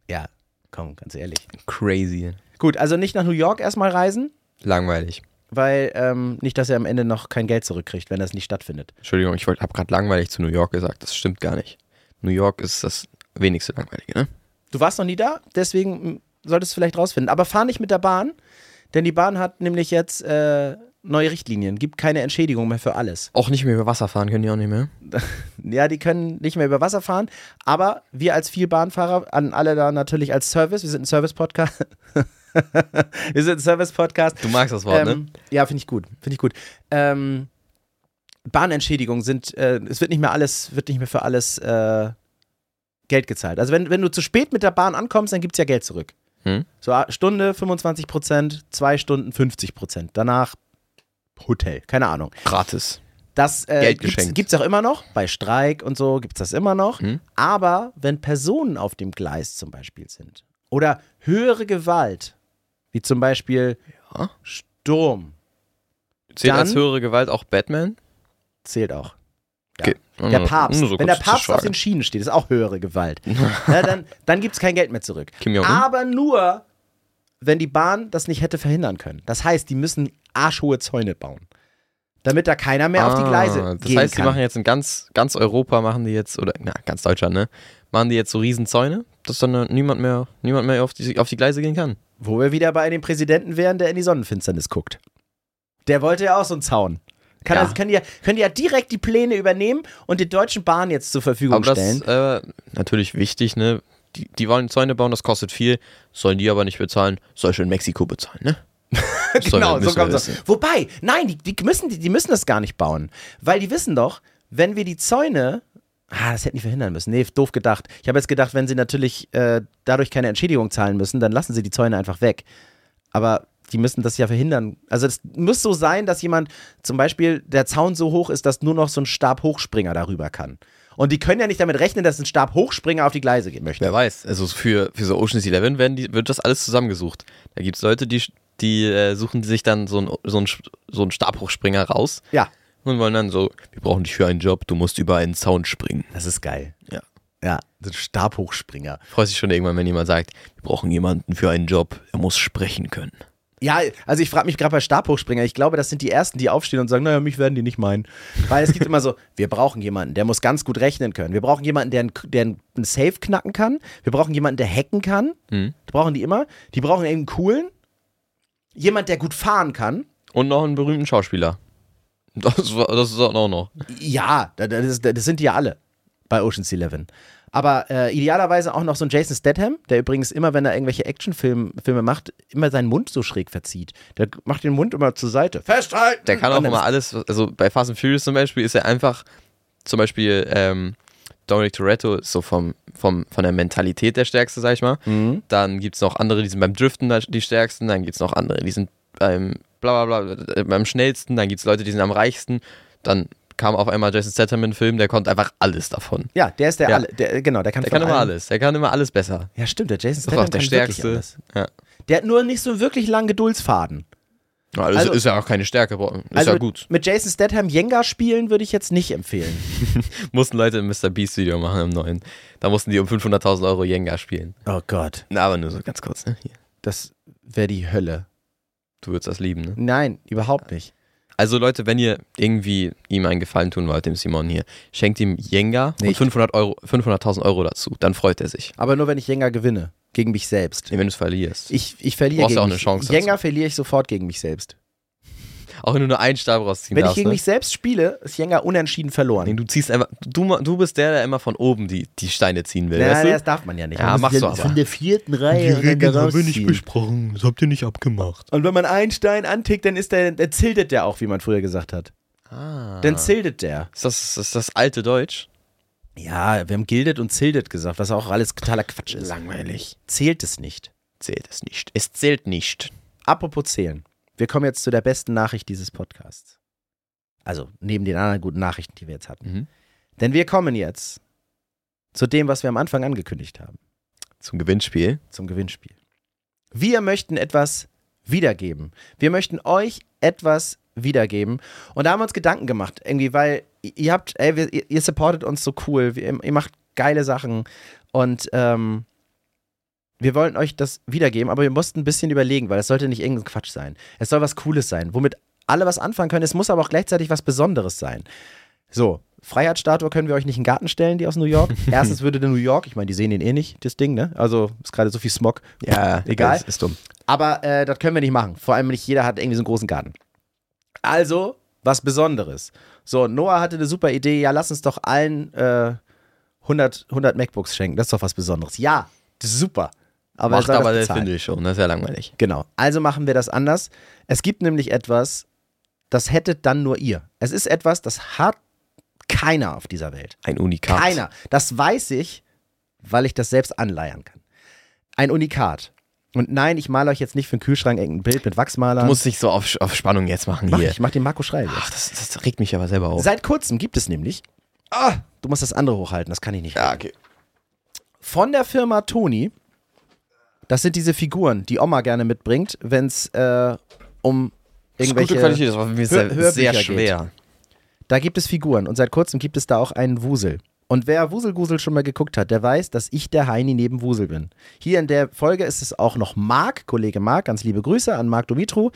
ja, komm, ganz ehrlich. Crazy. Gut, also nicht nach New York erstmal reisen, Langweilig. Weil ähm, nicht, dass er am Ende noch kein Geld zurückkriegt, wenn das nicht stattfindet. Entschuldigung, ich habe gerade langweilig zu New York gesagt. Das stimmt gar nicht. New York ist das wenigste langweilige, ne? Du warst noch nie da, deswegen mm, solltest du vielleicht rausfinden. Aber fahr nicht mit der Bahn, denn die Bahn hat nämlich jetzt äh, neue Richtlinien, gibt keine Entschädigung mehr für alles. Auch nicht mehr über Wasser fahren können die auch nicht mehr. Ja, die können nicht mehr über Wasser fahren, aber wir als Vielbahnfahrer, an alle da natürlich als Service, wir sind ein Service-Podcast. wir sind ein Service-Podcast. Du magst das Wort, ne? Ähm, ja, finde ich gut, finde ich gut. Ähm, Bahnentschädigungen sind, äh, es wird nicht mehr alles, wird nicht mehr für alles äh, Geld gezahlt. Also wenn, wenn du zu spät mit der Bahn ankommst, dann gibt es ja Geld zurück. Hm? So Stunde 25 Prozent, zwei Stunden 50 Prozent. Danach Hotel, keine Ahnung. Gratis. Das äh, geschenkt. gibt's auch immer noch. Bei Streik und so gibt es das immer noch. Hm? Aber wenn Personen auf dem Gleis zum Beispiel sind oder höhere Gewalt, wie zum Beispiel Ja. Sturm, Zählt Dann- als höhere Gewalt auch Batman? zählt auch. Ja. Okay. Der Nur- Papst. so wenn der Papst auf den Schienen steht, ist auch höhere Gewalt. ja, dann dann gibt es kein Geld mehr zurück. Aber nur, wenn die Bahn das nicht hätte verhindern können. Das heißt, die müssen arschhohe Zäune bauen. Damit da keiner mehr auf die Gleise Ah, Das gehen heißt, die kann. machen jetzt in ganz, ganz Europa, machen die jetzt, oder na, ganz Deutschland, ne? Machen die jetzt so Riesenzäune, dass dann äh, niemand mehr, niemand mehr auf die, auf die Gleise gehen kann. Wo wir wieder bei dem Präsidenten wären, der in die Sonnenfinsternis guckt. Der wollte ja auch so einen Zaun. Kann Ja. das, können, die ja, können die ja direkt die Pläne übernehmen und die Deutschen Bahn jetzt zur Verfügung Aber das stellen. ist äh, natürlich wichtig, ne? Die, die wollen Zäune bauen, das kostet viel, sollen die aber nicht bezahlen, soll schon Mexiko bezahlen, ne? Das genau, so kommt es. wissen. Wobei, nein, die, die, müssen, die, die müssen das gar nicht bauen. Weil die wissen doch, wenn wir die Zäune. Ah, das hätten die verhindern müssen. Nee, doof gedacht. Ich habe jetzt gedacht, wenn sie natürlich äh, dadurch keine Entschädigung zahlen müssen, dann lassen sie die Zäune einfach weg. Aber die müssen das ja verhindern. Also es muss so sein, dass jemand zum Beispiel der Zaun so hoch ist, dass nur noch so ein Stabhochspringer darüber kann. Und die können ja nicht damit rechnen, dass ein Stabhochspringer auf die Gleise gehen möchte. Wer weiß, also für, für so Ocean's Eleven werden die, wird das alles zusammengesucht. Da gibt es Leute, die, die äh, suchen sich dann so einen so so einen Stabhochspringer raus, Ja. Und wollen dann so, wir brauchen dich für einen Job, du musst über einen Zaun springen. Das ist geil. Ja. Ja, ein Stabhochspringer. Freust dich schon irgendwann, wenn jemand sagt, wir brauchen jemanden für einen Job, er muss sprechen können. Ja, also ich frage mich gerade bei Stabhochspringer, ich glaube, das sind die Ersten, die aufstehen und sagen, naja, mich werden die nicht meinen. Weil es gibt immer so, wir brauchen jemanden, der muss ganz gut rechnen können. Wir brauchen jemanden, der, ein, der einen Safe knacken kann. Wir brauchen jemanden, der hacken kann. Mhm. Brauchen die immer. Die brauchen einen coolen. Jemand, der gut fahren kann. Und noch einen berühmten Schauspieler. Das, war, das ist auch noch. Ja, da- da- das, das sind die ja alle bei Ocean's Eleven. Aber äh, idealerweise auch noch so ein Jason Statham, der übrigens immer, wenn er irgendwelche Actionfilme Filme macht, immer seinen Mund so schräg verzieht. Der macht den Mund immer zur Seite. Festhalten! Der kann auch immer alles, also bei Fast and Furious zum Beispiel ist er einfach, zum Beispiel ähm, Dominic Toretto ist so vom, vom, von der Mentalität der Stärkste, sag ich mal. Mhm. Dann gibt es noch andere, die sind beim Driften die Stärksten. Dann gibt es noch andere, die sind beim bla bla bla, äh, beim Schnellsten. Dann gibt es Leute, die sind am reichsten. Dann kam auf einmal Jason Statham in den Film, der konnte einfach alles davon. Ja, der ist der, Ja. alle, der genau, der kann Der kann immer alles. Der kann immer alles besser. Ja, stimmt, der Jason Statham auch der Stärkste. Ja. Der hat nur nicht so wirklich langen Geduldsfaden. Ja, das Also- ist ja auch keine Stärke. Ist also ja gut. mit Jason Statham Jenga spielen würde ich jetzt nicht empfehlen. Mussten Leute ein Mr. Beast Video machen im neuen. Da mussten die um 500.000 Euro Jenga spielen. Oh Gott, Na, aber nur so ganz kurz. Ne? Das wäre die Hölle. Du würdest das lieben, ne? Nein, überhaupt nicht. Also Leute, wenn ihr irgendwie ihm einen Gefallen tun wollt, dem Simon hier, schenkt ihm Jenga und Nicht. 500 Euro, 500.000 Euro dazu. Dann freut er sich. Aber nur wenn ich Jenga gewinne. Gegen mich selbst. Nee, wenn du es verlierst. Ich, ich verliere Brauchst gegen ja auch eine mich. Chance Jenga verliere ich sofort gegen mich selbst. Auch wenn du nur einen Stab rausziehen Wenn ich darfst. gegen ne? mich selbst spiele, ist Jenga unentschieden Nee, verloren. du ziehst einfach, du, du bist der, der immer von oben die, die Steine ziehen will, Nein, weißt du? das darf man ja nicht. Ja, Man machst ja du aber. Von der vierten Reihe und dann da rausziehen. besprochen, das habt ihr nicht abgemacht. Und wenn man einen Stein antickt, dann ist der, der zildet der auch, wie man früher gesagt hat. Ah. Dann zildet der. ist, das, ist das alte Deutsch? Ja, wir haben gildet und zildet gesagt, was auch alles totaler Quatsch ist. Langweilig. Zählt es nicht. Zählt es nicht. Es zählt nicht. Apropos zählen. Wir kommen jetzt zu der besten Nachricht dieses Podcasts. Also neben den anderen guten Nachrichten, die wir jetzt hatten. Mhm. Denn wir kommen jetzt zu dem, was wir am Anfang angekündigt haben, Zum Gewinnspiel. zum Gewinnspiel. Wir möchten etwas wiedergeben. Wir möchten euch etwas wiedergeben. Und da haben wir uns Gedanken gemacht, irgendwie, weil ihr habt, ey, wir, ihr, supportet uns so cool, ihr, ihr macht geile Sachen und ähm, wir wollten euch das wiedergeben, aber wir mussten ein bisschen überlegen, weil es sollte nicht irgendein Quatsch sein. Es soll was Cooles sein, womit alle was anfangen können. Es muss aber auch gleichzeitig was Besonderes sein. So, Freiheitsstatue können wir euch nicht in den Garten stellen, die aus New York. Erstens würde der New York, ich meine, die sehen den eh nicht, das Ding, ne? Also ist gerade so viel Smog. Ja, Egal. Ist, ist dumm. Aber äh, das können wir nicht machen. Vor allem nicht jeder hat irgendwie so einen großen Garten. Also, was Besonderes. So, Noah hatte eine super Idee. Ja, lass uns doch allen äh, 100, 100 MacBooks schenken. Das ist doch was Besonderes. Ja, das ist super. Aber er Macht aber das bezahlen. Findel schon, das ist ja langweilig. Genau. Also machen wir das anders. Es gibt nämlich etwas, das hättet dann nur ihr. Es ist etwas, das hat keiner auf dieser Welt. Ein Unikat. Keiner. Das weiß ich, weil ich das selbst anleiern kann. Ein Unikat. Und nein, ich male euch jetzt nicht für den Kühlschrank irgendein Bild mit Wachsmaler. Du musst dich so auf, auf Spannung jetzt machen mach hier. ich, ich mach den Marco Schreil jetzt. Ach, das, das regt mich aber selber auf. Seit kurzem gibt es nämlich. Ah, du musst das andere hochhalten, das kann ich nicht. Ja, okay. Von der Firma Toni. Das sind diese Figuren, die Oma gerne mitbringt, wenn es äh, um Das ist irgendwelche. gute Qualität, das war für mich Hör- sehr, sehr geht. schwer. Da gibt es Figuren und seit kurzem gibt es da auch einen Wusel. Und wer Wuselgusel schon mal geguckt hat, der weiß, dass ich der Heini neben Wusel bin. Hier in der Folge ist es auch noch Marc, Kollege Marc, ganz liebe Grüße an Marc Dumitru.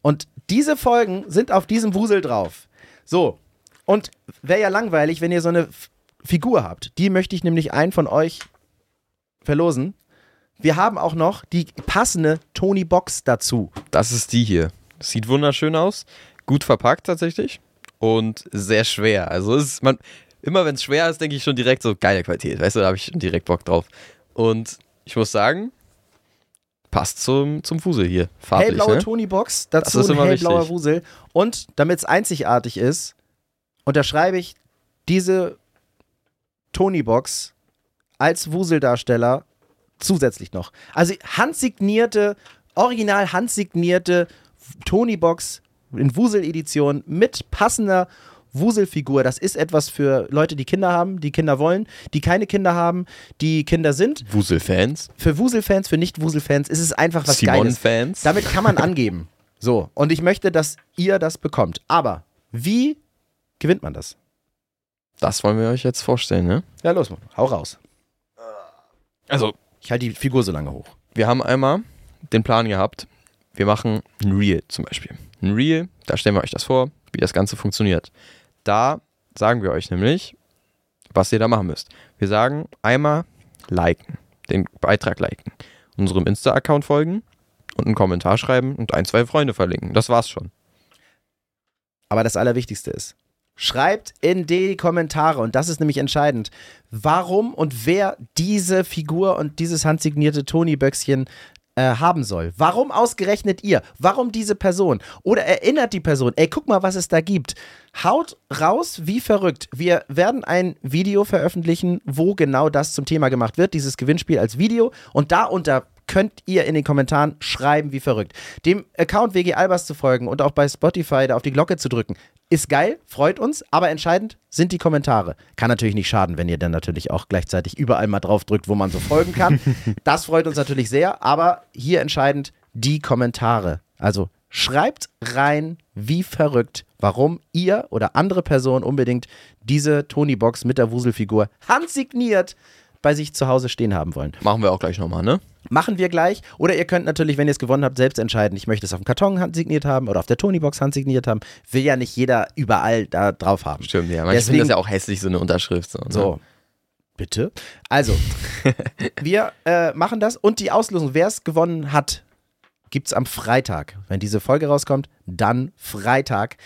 Und diese Folgen sind auf diesem Wusel drauf. So, und wäre ja langweilig, wenn ihr so eine F Figur habt. Die möchte ich nämlich einen von euch verlosen. Wir haben auch noch die passende Tony Box dazu. Das ist die hier. Sieht wunderschön aus. Gut verpackt tatsächlich. Und sehr schwer. Also ist, man, immer wenn es schwer ist, denke ich schon direkt so geile Qualität. Weißt du, da habe ich schon direkt Bock drauf. Und ich muss sagen, passt zum, zum Fusel hier. Farblich, hellblaue ne? Tony-Box, dazu Das ist ein hellblauer wichtig. Wusel. Und damit es einzigartig ist, unterschreibe ich diese Tony-Box als Wuseldarsteller zusätzlich noch. Also handsignierte, original handsignierte Tony-Box in Wusel-Edition mit passender Wuselfigur. Das ist etwas für Leute, die Kinder haben, die Kinder wollen, die keine Kinder haben, die Kinder sind. Wusel-Fans. Für Wuselfans, für Nicht-Wuselfans ist es einfach was Geiles. Simon-Fans. Damit kann man angeben. So, und ich möchte, dass ihr das bekommt. Aber wie gewinnt man das? Das wollen wir euch jetzt vorstellen, ne? Ja, los, hau raus. Also, Ich halte die Figur so lange hoch. wir haben einmal den Plan gehabt, wir machen ein Reel zum Beispiel. Ein Reel, da stellen wir euch das vor, wie das Ganze funktioniert. Da sagen wir euch nämlich, was ihr da machen müsst. Wir sagen einmal liken, den Beitrag liken, unserem Insta-Account folgen und einen Kommentar schreiben und ein, zwei Freunde verlinken. Das war's schon. Aber das Allerwichtigste ist, schreibt in die Kommentare, und das ist nämlich entscheidend, warum und wer diese Figur und dieses handsignierte Toni-Böckschen äh, haben soll. Warum ausgerechnet ihr? Warum diese Person? Oder erinnert die Person, ey, guck mal, was es da gibt. Haut raus wie verrückt. Wir werden ein Video veröffentlichen, wo genau das zum Thema gemacht wird, dieses Gewinnspiel als Video. Und darunter könnt ihr in den Kommentaren schreiben, wie verrückt. Dem Account WG Albers zu folgen und auch bei Spotify da auf die Glocke zu drücken, ist geil, freut uns, aber entscheidend sind die Kommentare. Kann natürlich nicht schaden, wenn ihr dann natürlich auch gleichzeitig überall mal drauf drückt, wo man so folgen kann. das freut uns natürlich sehr, aber hier entscheidend die Kommentare. Also schreibt rein, wie verrückt, warum ihr oder andere Personen unbedingt diese Tony-Box mit der Wuselfigur handsigniert bei sich zu Hause stehen haben wollen. Machen wir auch gleich nochmal, ne? Machen wir gleich. Oder ihr könnt natürlich, wenn ihr es gewonnen habt, selbst entscheiden, ich möchte es auf dem Karton handsigniert haben oder auf der Tony-Box handsigniert haben. Will ja nicht jeder überall da drauf haben. Stimmt, ja. Manche finden das ja auch hässlich, so eine Unterschrift. So, ne? So. Bitte? Also, wir äh, machen das und die Auslosung, wer es gewonnen hat, gibt es am Freitag. Wenn diese Folge rauskommt, dann Freitag.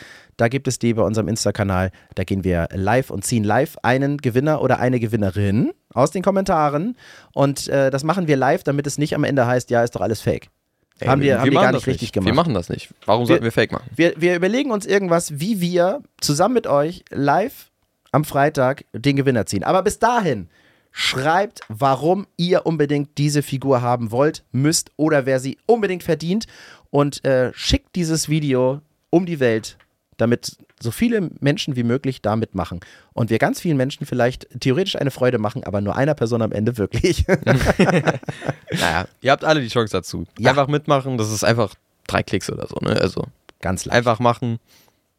Da gibt es die bei unserem Insta-Kanal. Da gehen wir live und ziehen live einen Gewinner oder eine Gewinnerin aus den Kommentaren. Und äh, das machen wir live, damit es nicht am Ende heißt, ja, ist doch alles fake. Ey, haben wir, haben wir gar nicht richtig gemacht. Wir machen das nicht. Warum sollten wir Fake machen? Wir, wir überlegen uns irgendwas, wie wir zusammen mit euch live am Freitag den Gewinner ziehen. Aber bis dahin schreibt, warum ihr unbedingt diese Figur haben wollt, müsst oder wer sie unbedingt verdient und äh, schickt dieses Video um die Welt, damit so viele Menschen wie möglich da mitmachen. Und wir ganz vielen Menschen vielleicht theoretisch eine Freude machen, aber nur einer Person am Ende wirklich. Naja, ihr habt alle die Chance dazu. Ja. Einfach mitmachen, das ist einfach drei Klicks oder so, ne? Also ganz leicht. einfach machen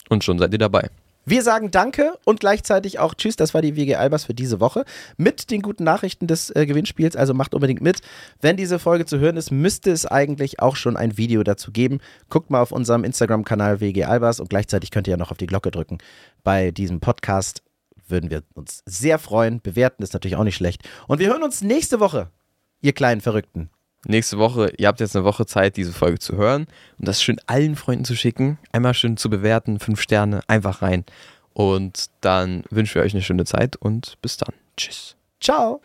und schon seid ihr dabei. Wir sagen Danke und gleichzeitig auch Tschüss. Das war die WG Albers für diese Woche mit den guten Nachrichten des äh, Gewinnspiels. Also macht unbedingt mit. Wenn diese Folge zu hören ist, müsste es eigentlich auch schon ein Video dazu geben. Guckt mal auf unserem Instagram-Kanal WG Albers und gleichzeitig könnt ihr ja noch auf die Glocke drücken. Bei diesem Podcast würden wir uns sehr freuen. Bewerten ist natürlich auch nicht schlecht. Und wir hören uns nächste Woche, ihr kleinen Verrückten. Nächste Woche, ihr habt jetzt eine Woche Zeit, diese Folge zu hören und das schön allen Freunden zu schicken. Einmal schön zu bewerten, fünf Sterne, einfach rein. Und dann wünschen wir euch eine schöne Zeit und bis dann. Tschüss. Ciao.